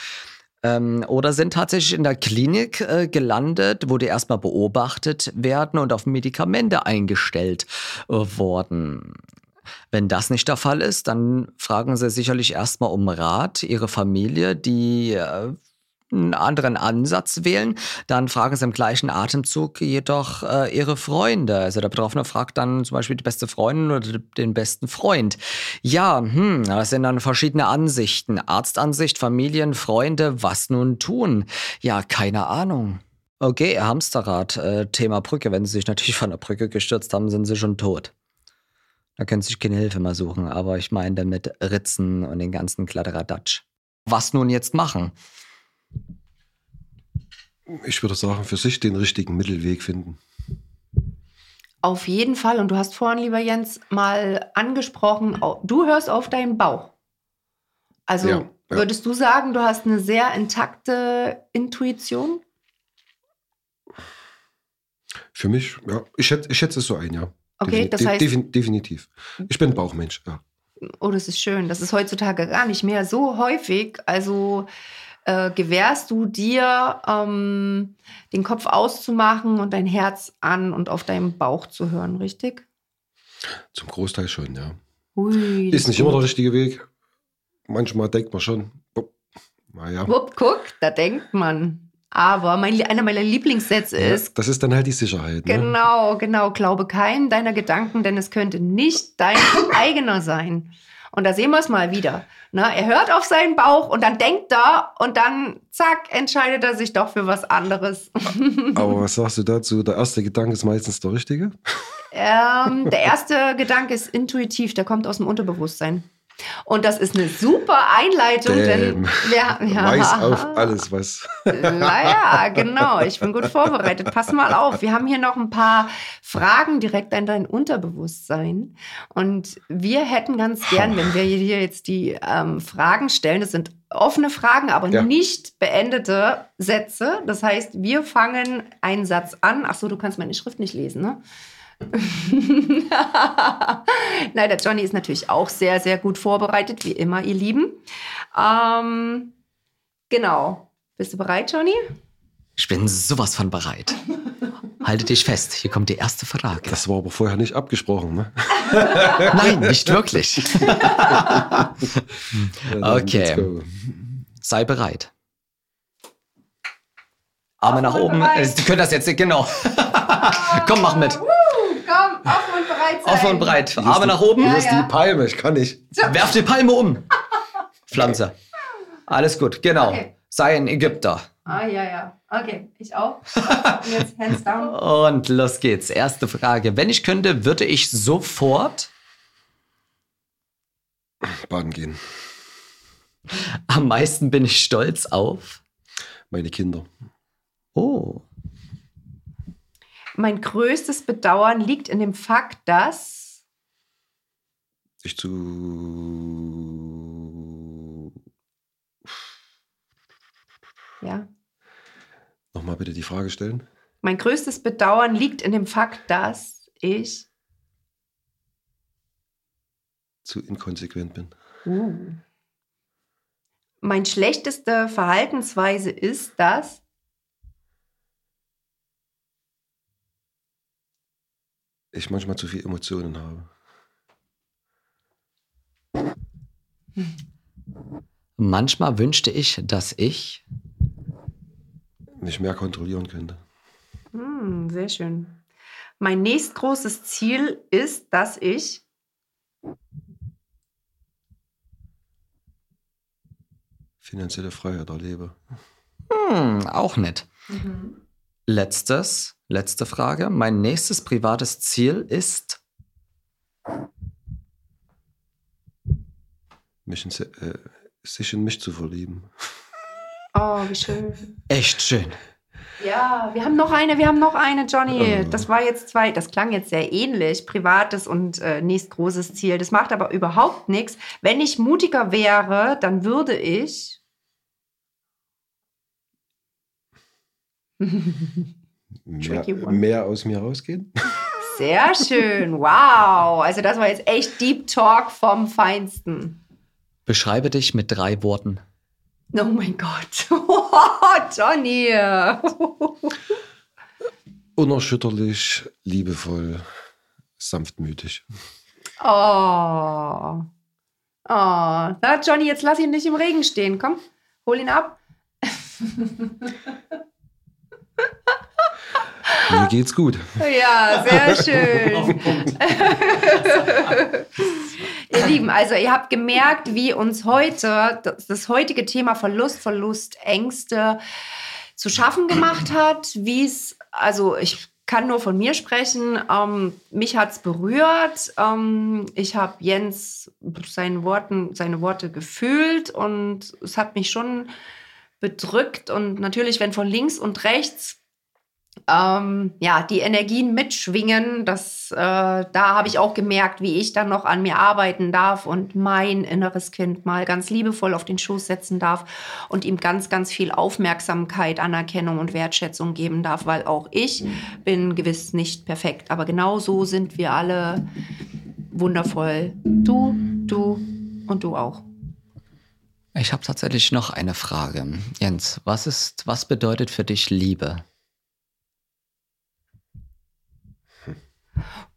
Ähm, oder sind tatsächlich in der Klinik äh, gelandet, wo die erstmal beobachtet werden und auf Medikamente eingestellt äh, worden. Wenn das nicht der Fall ist, dann fragen Sie sicherlich erstmal um Rat Ihre Familie, die äh, einen anderen Ansatz wählen, dann fragen sie im gleichen Atemzug jedoch äh, ihre Freunde. Also der Betroffene fragt dann zum Beispiel die beste Freundin oder den besten Freund. Ja, hm, das sind dann verschiedene Ansichten. Arztansicht, Familien, Freunde, was nun tun? Ja, keine Ahnung. Okay, Hamsterrad, äh, Thema Brücke. Wenn Sie sich natürlich von der Brücke gestürzt haben, sind Sie schon tot. Da können Sie sich keine Hilfe mehr suchen. Aber ich meine damit Ritzen und den ganzen Kladderadatsch. Was nun jetzt machen? Ich würde sagen, für sich den richtigen Mittelweg finden. Auf jeden Fall. Und du hast vorhin, lieber Jens, mal angesprochen, du hörst auf deinen Bauch. Also ja, ja. würdest du sagen, du hast eine sehr intakte Intuition? Für mich, ja. Ich schätze, ich schätze es so ein, ja. Okay, Defin das heißt. definitiv. Ich bin Bauchmensch, ja. Oh, das ist schön. Das ist heutzutage gar nicht mehr so häufig. Also äh, gewährst du dir, ähm, den Kopf auszumachen und dein Herz an und auf deinem Bauch zu hören, richtig? Zum Großteil schon, ja. Ui, ist nicht gut. immer der richtige Weg. Manchmal denkt man schon, naja. Wupp, guck, da denkt man. Aber mein, einer meiner Lieblingssätze ja, ist. Das ist dann halt die Sicherheit. Ne? Genau, genau. Glaube keinen deiner Gedanken, denn es könnte nicht dein eigener sein. Und da sehen wir es mal wieder. Na, er hört auf seinen Bauch und dann denkt er und dann, zack, entscheidet er sich doch für was anderes. Aber was sagst du dazu? Der erste Gedanke ist meistens der richtige? Ähm, der erste Gedanke ist intuitiv, der kommt aus dem Unterbewusstsein. Und das ist eine super Einleitung, Damn. denn wir ja, weiß auf alles was. naja, genau. Ich bin gut vorbereitet. Pass mal auf. Wir haben hier noch ein paar Fragen direkt an dein Unterbewusstsein. Und wir hätten ganz gern, wenn wir hier jetzt die ähm, Fragen stellen, das sind offene Fragen, aber ja. nicht beendete Sätze. Das heißt, wir fangen einen Satz an. Ach so, du kannst meine Schrift nicht lesen, ne? Nein, der Johnny ist natürlich auch sehr, sehr gut vorbereitet, wie immer, ihr Lieben. Ähm, genau. Bist du bereit, Johnny? Ich bin sowas von bereit. Halte dich fest, hier kommt die erste Frage. Das war aber vorher nicht abgesprochen, ne? Nein, nicht wirklich. okay. Sei bereit. Arme nach oben. Bereit. Sie können das jetzt, genau. Komm, mach mit. Komm, offen und bereit sein. Offen und bereit. Arme nach oben. Hier ist ja. die Palme, ich kann nicht. Werf die Palme um. Pflanze. Alles gut, genau. Okay. Sei ein Ägypter. Ah, ja, ja. Okay, ich auch. jetzt hands down. Und los geht's. Erste Frage. Wenn ich könnte, würde ich sofort baden gehen. Am meisten bin ich stolz auf meine Kinder. Oh. Mein größtes Bedauern liegt in dem Fakt, dass ich zu. Ja. Nochmal bitte die Frage stellen. Mein größtes Bedauern liegt in dem Fakt, dass ich zu inkonsequent bin. Uh. Meine schlechteste Verhaltensweise ist, dass ich manchmal zu viel Emotionen habe. Manchmal wünschte ich, dass ich mich mehr kontrollieren könnte. Hm, sehr schön. Mein nächstgroßes Ziel ist, dass ich finanzielle Freiheit erlebe. Hm, auch nett. Mhm. Letztes, letzte Frage. Mein nächstes privates Ziel ist. Mich in, äh, sich in mich zu verlieben. Oh, wie schön. Echt schön. Ja, wir haben noch eine, wir haben noch eine, Johnny. Das war jetzt zwei, das klang jetzt sehr ähnlich, privates und äh, nächstgroßes Ziel. Das macht aber überhaupt nichts. Wenn ich mutiger wäre, dann würde ich. mehr, mehr aus mir rausgehen. Sehr schön, wow. Also das war jetzt echt Deep Talk vom Feinsten. Beschreibe dich mit drei Worten. Oh mein Gott. Oh, Johnny. Unerschütterlich, liebevoll, sanftmütig. Oh. Oh. Na, Johnny, jetzt lass ihn nicht im Regen stehen. Komm, hol ihn ab. Mir geht's gut. Ja, sehr schön. ihr Lieben, also ihr habt gemerkt, wie uns heute das, das heutige Thema Verlust, Verlust, Ängste zu schaffen gemacht hat, wie es, also ich kann nur von mir sprechen. Ähm, mich hat es berührt. Ähm, ich habe Jens seinen Worten, seine Worte gefühlt und es hat mich schon bedrückt. Und natürlich, wenn von links und rechts ähm, ja, die Energien mitschwingen. Das, äh, da habe ich auch gemerkt, wie ich dann noch an mir arbeiten darf und mein inneres Kind mal ganz liebevoll auf den Schoß setzen darf und ihm ganz, ganz viel Aufmerksamkeit, Anerkennung und Wertschätzung geben darf, weil auch ich bin gewiss nicht perfekt. Aber genau so sind wir alle wundervoll. Du, du und du auch. Ich habe tatsächlich noch eine Frage. Jens, was ist, was bedeutet für dich Liebe?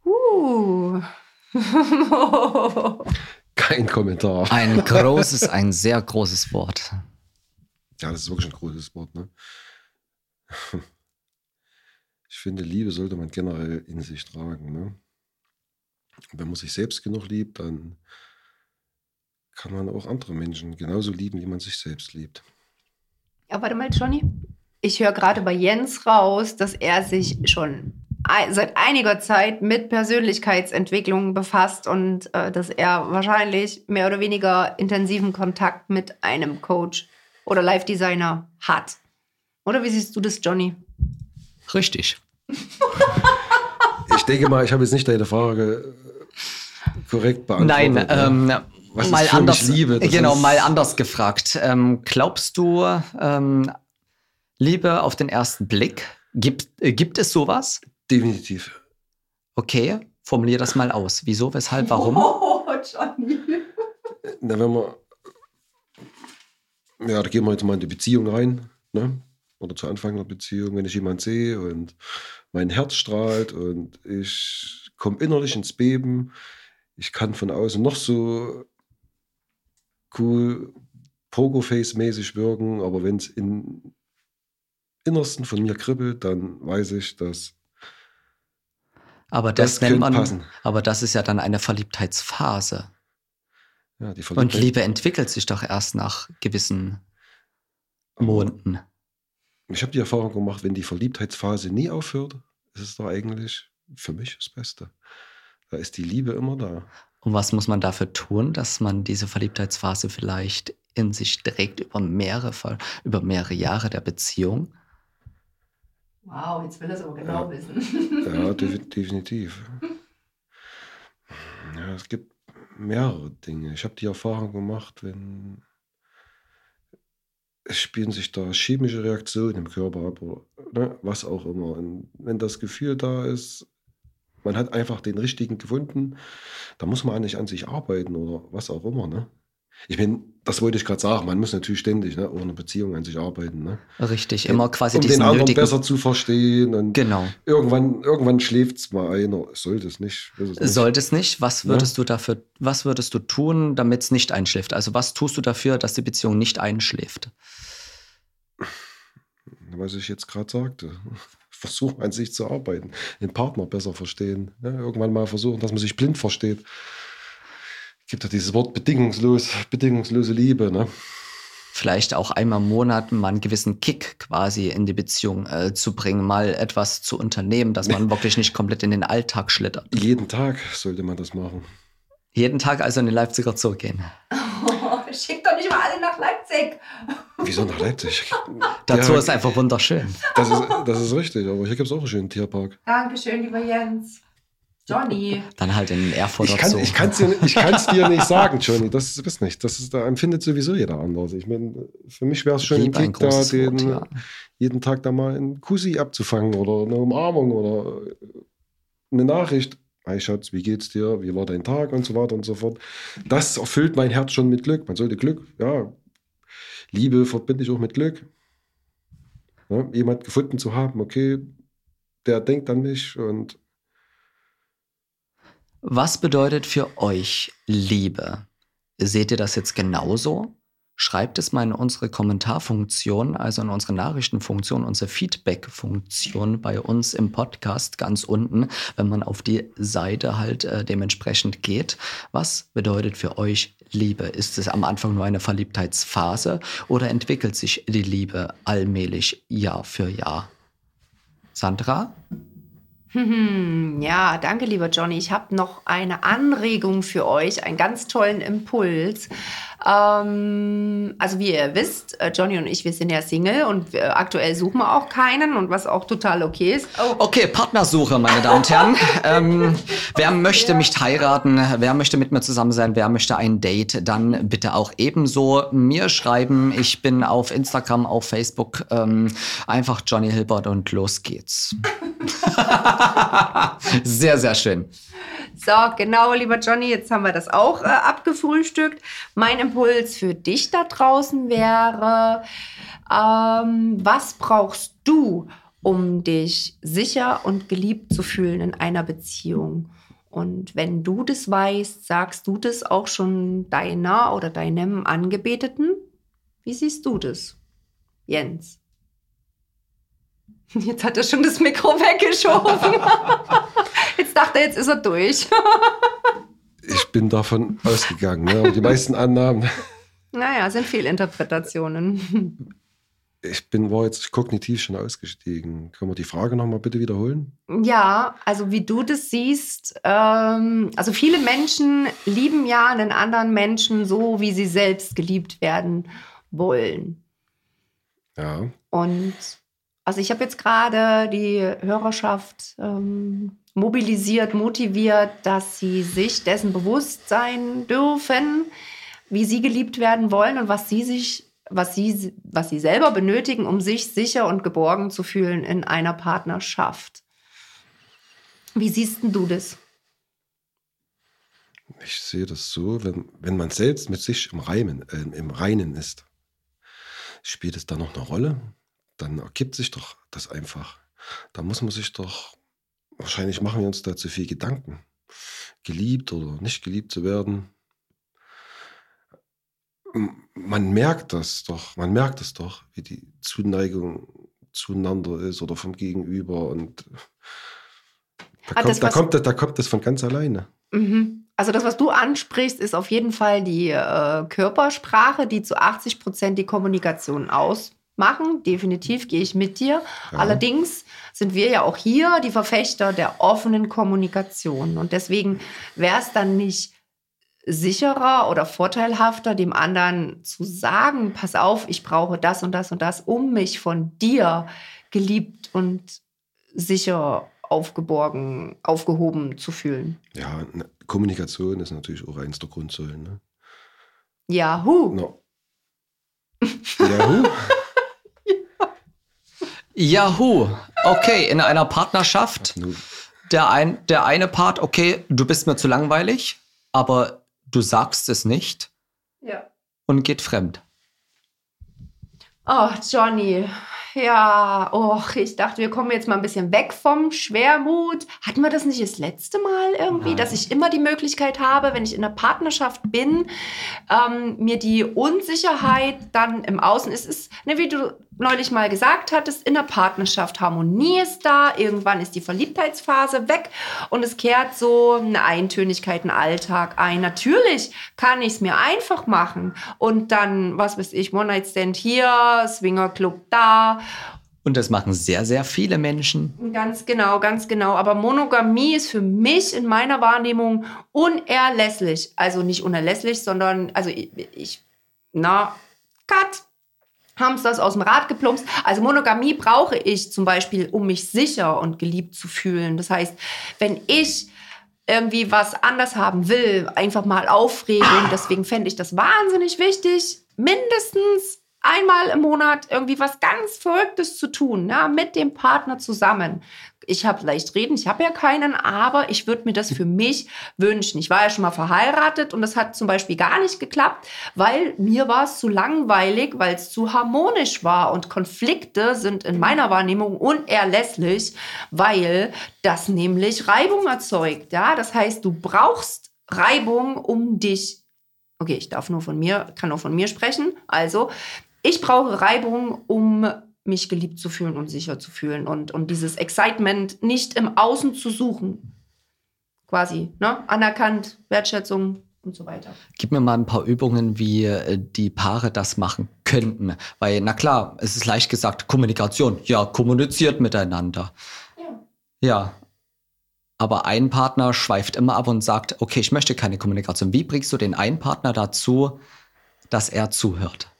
Uh. Kein Kommentar. Ein großes, ein sehr großes Wort. Ja, das ist wirklich ein großes Wort. Ne? Ich finde, Liebe sollte man generell in sich tragen. Ne? Wenn man sich selbst genug liebt, dann kann man auch andere Menschen genauso lieben, wie man sich selbst liebt. Ja, warte mal, Johnny. Ich höre gerade bei Jens raus, dass er sich schon seit einiger Zeit mit Persönlichkeitsentwicklung befasst und äh, dass er wahrscheinlich mehr oder weniger intensiven Kontakt mit einem Coach oder Live-Designer hat. Oder wie siehst du das, Johnny? Richtig. ich denke mal, ich habe jetzt nicht deine Frage korrekt beantwortet. Nein, ähm, Was mal anders, Liebe? Das genau, mal anders gefragt. Ähm, glaubst du, ähm, Liebe auf den ersten Blick, gibt, äh, gibt es sowas? Definitiv. Okay, formulier das mal aus. Wieso, weshalb, warum? Oh, Johnny. Na, wenn wir. Ja, da gehen wir jetzt mal in die Beziehung rein. Ne? Oder zu Anfang der Beziehung, wenn ich jemanden sehe und mein Herz strahlt und ich komme innerlich ins Beben. Ich kann von außen noch so cool Pokerface-mäßig wirken, aber wenn es im Innersten von mir kribbelt, dann weiß ich, dass aber das, das nennt man, passen. aber das ist ja dann eine Verliebtheitsphase. Ja, die Verliebtheit Und Liebe entwickelt sich doch erst nach gewissen Monaten. Ich habe die Erfahrung gemacht, wenn die Verliebtheitsphase nie aufhört, ist es doch eigentlich für mich das Beste. Da ist die Liebe immer da. Und was muss man dafür tun, dass man diese Verliebtheitsphase vielleicht in sich trägt über mehrere, über mehrere Jahre der Beziehung? Wow, jetzt will er es aber genau ja. wissen. ja, definitiv. Ja, es gibt mehrere Dinge. Ich habe die Erfahrung gemacht, wenn es spielen sich da chemische Reaktionen im Körper ab, ne, was auch immer. Und wenn das Gefühl da ist, man hat einfach den richtigen gefunden, da muss man eigentlich an sich arbeiten oder was auch immer. Ne? Ich meine, das wollte ich gerade sagen, man muss natürlich ständig ne, eine Beziehung an sich arbeiten. Ne? Richtig, immer quasi um den anderen nötigen... besser zu verstehen. Und genau. Irgendwann, irgendwann schläft es mal einer. Sollte es nicht. Nicht. Sollte es nicht. Was würdest ja? du dafür, was würdest du tun, damit es nicht einschläft? Also was tust du dafür, dass die Beziehung nicht einschläft? Was ich jetzt gerade sagte. Versuchen an sich zu arbeiten, den Partner besser verstehen. Ja, irgendwann mal versuchen, dass man sich blind versteht gibt ja dieses Wort bedingungslos, bedingungslose Liebe. Ne? vielleicht auch einmal im Monat mal einen gewissen Kick quasi in die Beziehung äh, zu bringen, mal etwas zu unternehmen, dass man wirklich nicht komplett in den Alltag schlittert. Jeden Tag sollte man das machen. Jeden Tag also in den Leipziger Zoo gehen. Oh, schick doch nicht mal alle nach Leipzig. Wieso nach Leipzig? Der Zoo ist einfach wunderschön. Das ist, das ist richtig, aber hier gibt es auch einen schönen Tierpark. Dankeschön, lieber Jens. Johnny. Dann halt in Erfurt ich kann, Zoo. Ich kann es dir, dir nicht sagen, Johnny. Das ist nicht. Das ist, da empfindet sowieso jeder anders. Ich meine, für mich wäre es schon ein Kick, da den, ja. jeden Tag da mal einen Kussi abzufangen oder eine Umarmung oder eine Nachricht. Hey Schatz, wie geht's dir? Wie war dein Tag? Und so weiter und so fort. Das erfüllt mein Herz schon mit Glück. Man sollte Glück, ja, Liebe verbinde ich auch mit Glück. Ja, jemand gefunden zu haben, okay, der denkt an mich und was bedeutet für euch Liebe? Seht ihr das jetzt genauso? Schreibt es mal in unsere Kommentarfunktion, also in unsere Nachrichtenfunktion, unsere Feedback-Funktion bei uns im Podcast ganz unten, wenn man auf die Seite halt äh, dementsprechend geht. Was bedeutet für euch Liebe? Ist es am Anfang nur eine Verliebtheitsphase oder entwickelt sich die Liebe allmählich Jahr für Jahr? Sandra? Ja, danke, lieber Johnny. Ich habe noch eine Anregung für euch, einen ganz tollen Impuls. Ähm, also wie ihr wisst, äh, Johnny und ich, wir sind ja Single und wir, aktuell suchen wir auch keinen und was auch total okay ist. Oh. Okay, Partnersuche, meine Damen und Herren. ähm, wer möchte mich heiraten? Wer möchte mit mir zusammen sein? Wer möchte ein Date? Dann bitte auch ebenso mir schreiben. Ich bin auf Instagram, auf Facebook. Ähm, einfach Johnny Hilbert und los geht's. sehr, sehr schön. So, genau, lieber Johnny, jetzt haben wir das auch äh, abgefrühstückt. Mein Impuls für dich da draußen wäre, ähm, was brauchst du, um dich sicher und geliebt zu fühlen in einer Beziehung? Und wenn du das weißt, sagst du das auch schon deiner oder deinem Angebeteten? Wie siehst du das, Jens? Jetzt hat er schon das Mikro weggeschoben. Dachte jetzt ist er durch. ich bin davon ausgegangen. Ne? Die meisten Annahmen. Naja, sind Fehlinterpretationen. Ich bin, war jetzt kognitiv schon ausgestiegen. Können wir die Frage nochmal bitte wiederholen? Ja, also wie du das siehst, ähm, also viele Menschen lieben ja einen anderen Menschen so, wie sie selbst geliebt werden wollen. Ja. Und also ich habe jetzt gerade die Hörerschaft ähm, mobilisiert, motiviert, dass sie sich dessen bewusst sein dürfen, wie sie geliebt werden wollen und was sie sich was sie, was sie selber benötigen, um sich sicher und geborgen zu fühlen in einer Partnerschaft. Wie siehst du das? Ich sehe das so, wenn, wenn man selbst mit sich im, Reimen, äh, im Reinen ist, spielt es da noch eine Rolle? dann ergibt sich doch das einfach. Da muss man sich doch, wahrscheinlich machen wir uns da zu viel Gedanken, geliebt oder nicht geliebt zu werden. Man merkt das doch, man merkt es doch, wie die Zuneigung zueinander ist oder vom Gegenüber und da, kommt, das, da, kommt, da kommt das von ganz alleine. Mhm. Also das, was du ansprichst, ist auf jeden Fall die äh, Körpersprache, die zu 80 Prozent die Kommunikation aus machen. Definitiv gehe ich mit dir. Ja. Allerdings sind wir ja auch hier die Verfechter der offenen Kommunikation. Und deswegen wäre es dann nicht sicherer oder vorteilhafter, dem anderen zu sagen, pass auf, ich brauche das und das und das, um mich von dir geliebt und sicher aufgeborgen, aufgehoben zu fühlen. Ja, ne, Kommunikation ist natürlich auch eins der Grundsäulen. Ne? Yahoo! No. Yahoo! Yahoo. Okay, in einer Partnerschaft. Der, ein, der eine Part, okay, du bist mir zu langweilig, aber du sagst es nicht. Ja. Und geht fremd. Oh, Johnny. Ja, oh, ich dachte, wir kommen jetzt mal ein bisschen weg vom Schwermut. Hatten wir das nicht das letzte Mal irgendwie, Nein. dass ich immer die Möglichkeit habe, wenn ich in einer Partnerschaft bin, ähm, mir die Unsicherheit dann im Außen ist, ist, ne, wie du neulich mal gesagt hattest, in der Partnerschaft Harmonie ist da, irgendwann ist die Verliebtheitsphase weg und es kehrt so eine Eintönigkeit in den Alltag ein. Natürlich kann ich es mir einfach machen und dann, was weiß ich, One-Night-Stand hier, Swinger-Club da und das machen sehr, sehr viele Menschen. Ganz genau, ganz genau. Aber Monogamie ist für mich in meiner Wahrnehmung unerlässlich. Also nicht unerlässlich, sondern, also ich, ich na, cut, Hamsters aus dem Rad geplumpst. Also Monogamie brauche ich zum Beispiel, um mich sicher und geliebt zu fühlen. Das heißt, wenn ich irgendwie was anders haben will, einfach mal Aufregung, deswegen fände ich das wahnsinnig wichtig, mindestens einmal im Monat irgendwie was ganz Verrücktes zu tun, ja, mit dem Partner zusammen ich habe leicht reden, ich habe ja keinen, aber ich würde mir das für mich wünschen. Ich war ja schon mal verheiratet und das hat zum Beispiel gar nicht geklappt, weil mir war es zu langweilig, weil es zu harmonisch war und Konflikte sind in meiner Wahrnehmung unerlässlich, weil das nämlich Reibung erzeugt. Ja, das heißt, du brauchst Reibung, um dich Okay, ich darf nur von mir, kann nur von mir sprechen. Also, ich brauche Reibung, um mich geliebt zu fühlen und sicher zu fühlen und, und dieses Excitement nicht im Außen zu suchen. Quasi, ne? Anerkannt, Wertschätzung und so weiter. Gib mir mal ein paar Übungen, wie äh, die Paare das machen könnten. Weil, na klar, es ist leicht gesagt, Kommunikation. Ja, kommuniziert miteinander. Ja. Ja. Aber ein Partner schweift immer ab und sagt, okay, ich möchte keine Kommunikation. Wie bringst du den einen Partner dazu, dass er zuhört?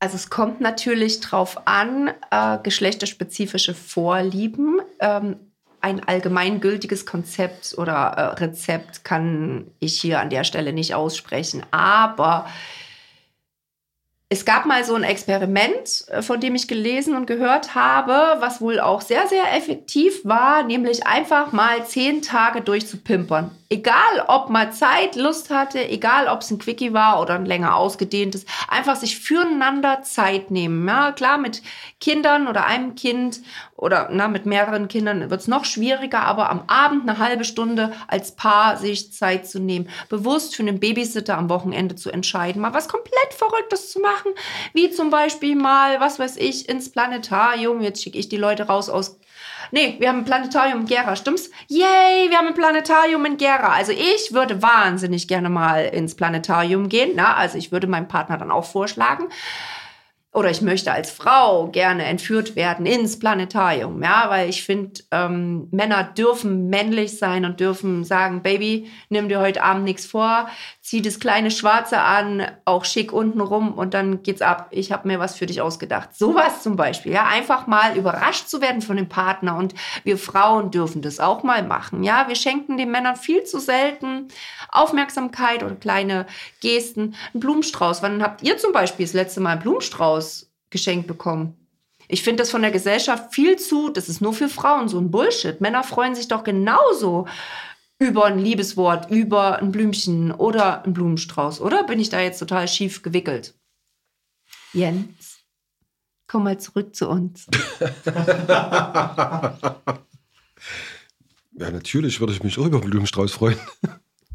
Also es kommt natürlich drauf an, äh, geschlechterspezifische Vorlieben. Ähm, ein allgemeingültiges Konzept oder äh, Rezept kann ich hier an der Stelle nicht aussprechen. Aber es gab mal so ein Experiment, äh, von dem ich gelesen und gehört habe, was wohl auch sehr, sehr effektiv war, nämlich einfach mal zehn Tage durchzupimpern. Egal, ob man Zeit, Lust hatte, egal, ob es ein Quickie war oder ein länger ausgedehntes, einfach sich füreinander Zeit nehmen. Ja, klar, mit Kindern oder einem Kind oder na, mit mehreren Kindern wird es noch schwieriger, aber am Abend eine halbe Stunde als Paar sich Zeit zu nehmen, bewusst für einen Babysitter am Wochenende zu entscheiden, mal was komplett Verrücktes zu machen, wie zum Beispiel mal, was weiß ich, ins Planetarium. Jetzt schicke ich die Leute raus aus Nee, wir haben ein Planetarium in Gera, stimmt's? Yay, wir haben ein Planetarium in Gera. Also ich würde wahnsinnig gerne mal ins Planetarium gehen. Na, also ich würde meinem Partner dann auch vorschlagen, oder ich möchte als Frau gerne entführt werden ins Planetarium, ja, weil ich finde, ähm, Männer dürfen männlich sein und dürfen sagen, Baby, nimm dir heute Abend nichts vor, zieh das kleine Schwarze an, auch schick unten rum und dann geht's ab. Ich habe mir was für dich ausgedacht. Sowas zum Beispiel, ja, einfach mal überrascht zu werden von dem Partner und wir Frauen dürfen das auch mal machen, ja. Wir schenken den Männern viel zu selten Aufmerksamkeit oder kleine Gesten. Ein Blumenstrauß. Wann habt ihr zum Beispiel das letzte Mal einen Blumenstrauß geschenkt bekommen? Ich finde das von der Gesellschaft viel zu, das ist nur für Frauen so ein Bullshit. Männer freuen sich doch genauso über ein Liebeswort, über ein Blümchen oder einen Blumenstrauß, oder? Bin ich da jetzt total schief gewickelt? Jens, komm mal zurück zu uns. ja, natürlich würde ich mich auch über einen Blumenstrauß freuen.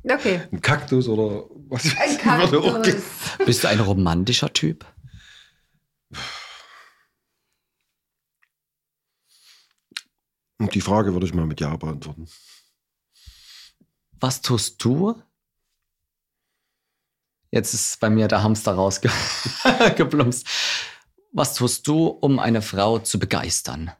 Okay. Ein Kaktus oder was? Ein Kaktus. Bist du ein romantischer Typ? Und die Frage würde ich mal mit Ja beantworten. Was tust du? Jetzt ist bei mir der Hamster rausgeplumpst. Was tust du, um eine Frau zu begeistern?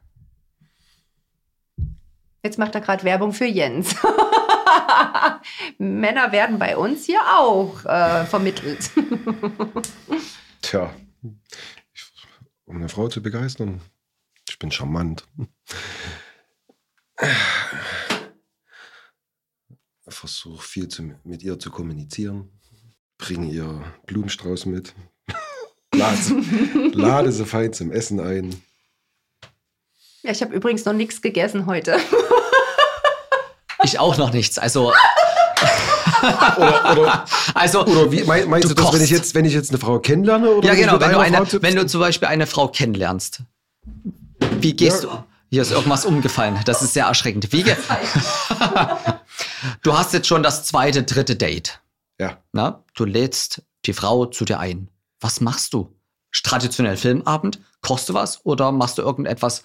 Jetzt macht er gerade Werbung für Jens. Männer werden bei uns hier auch äh, vermittelt. Tja, ich, um eine Frau zu begeistern, ich bin charmant. Versuche viel zu, mit ihr zu kommunizieren, bringe ihr Blumenstrauß mit, lade, lade sie fein zum Essen ein. Ja, ich habe übrigens noch nichts gegessen heute. Ich auch noch nichts. Also. oder, oder, also, oder wie, mein, meinst du, du das, wenn ich, jetzt, wenn ich jetzt eine Frau kennenlerne? Oder ja, genau. Wenn du, eine, wenn du zum Beispiel eine Frau kennenlernst Wie gehst ja. du? Hier ist irgendwas umgefallen. Das ist sehr erschreckend. Wie du hast jetzt schon das zweite, dritte Date. Ja. Na, du lädst die Frau zu dir ein. Was machst du? Traditionell Filmabend? Kochst du was oder machst du irgendetwas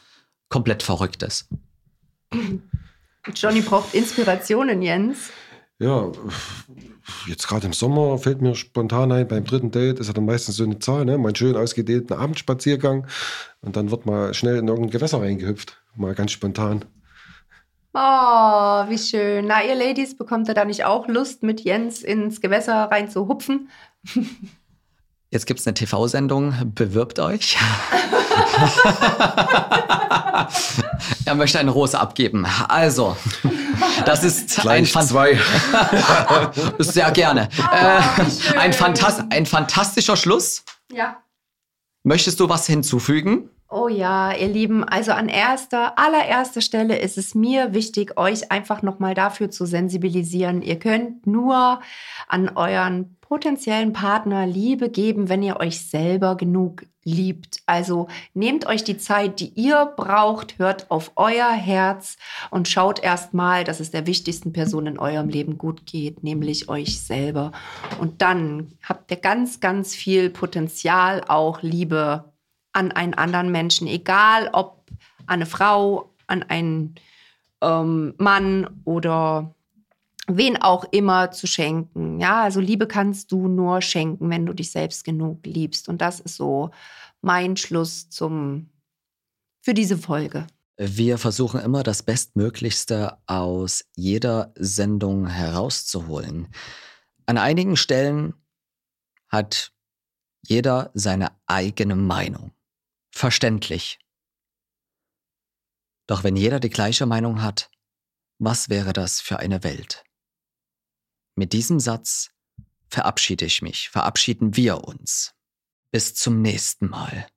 komplett Verrücktes? Johnny braucht Inspirationen, Jens. Ja, jetzt gerade im Sommer fällt mir spontan ein, beim dritten Date ist ja dann meistens so eine Zahl, ne? mal einen schön ausgedehnten Abendspaziergang und dann wird mal schnell in irgendein Gewässer reingehüpft, mal ganz spontan. Oh, wie schön. Na, ihr Ladies, bekommt ihr da nicht auch Lust, mit Jens ins Gewässer rein zu hupfen? Jetzt gibt es eine TV-Sendung, bewirbt euch. er möchte eine Rose abgeben. Also, das ist Gleich ein zwei. Sehr gerne. Oh, äh, ein, Fantas ein fantastischer Schluss. Ja. Möchtest du was hinzufügen? Oh ja, ihr Lieben, also an erster, allererster Stelle ist es mir wichtig, euch einfach nochmal dafür zu sensibilisieren. Ihr könnt nur an euren potenziellen Partner Liebe geben, wenn ihr euch selber genug liebt. Also nehmt euch die Zeit, die ihr braucht, hört auf euer Herz und schaut erstmal, dass es der wichtigsten Person in eurem Leben gut geht, nämlich euch selber. Und dann habt ihr ganz, ganz viel Potenzial, auch Liebe an einen anderen Menschen, egal ob an eine Frau, an einen ähm, Mann oder wen auch immer zu schenken. Ja, also Liebe kannst du nur schenken, wenn du dich selbst genug liebst. Und das ist so mein Schluss zum, für diese Folge. Wir versuchen immer das Bestmöglichste aus jeder Sendung herauszuholen. An einigen Stellen hat jeder seine eigene Meinung. Verständlich. Doch wenn jeder die gleiche Meinung hat, was wäre das für eine Welt? Mit diesem Satz verabschiede ich mich, verabschieden wir uns. Bis zum nächsten Mal.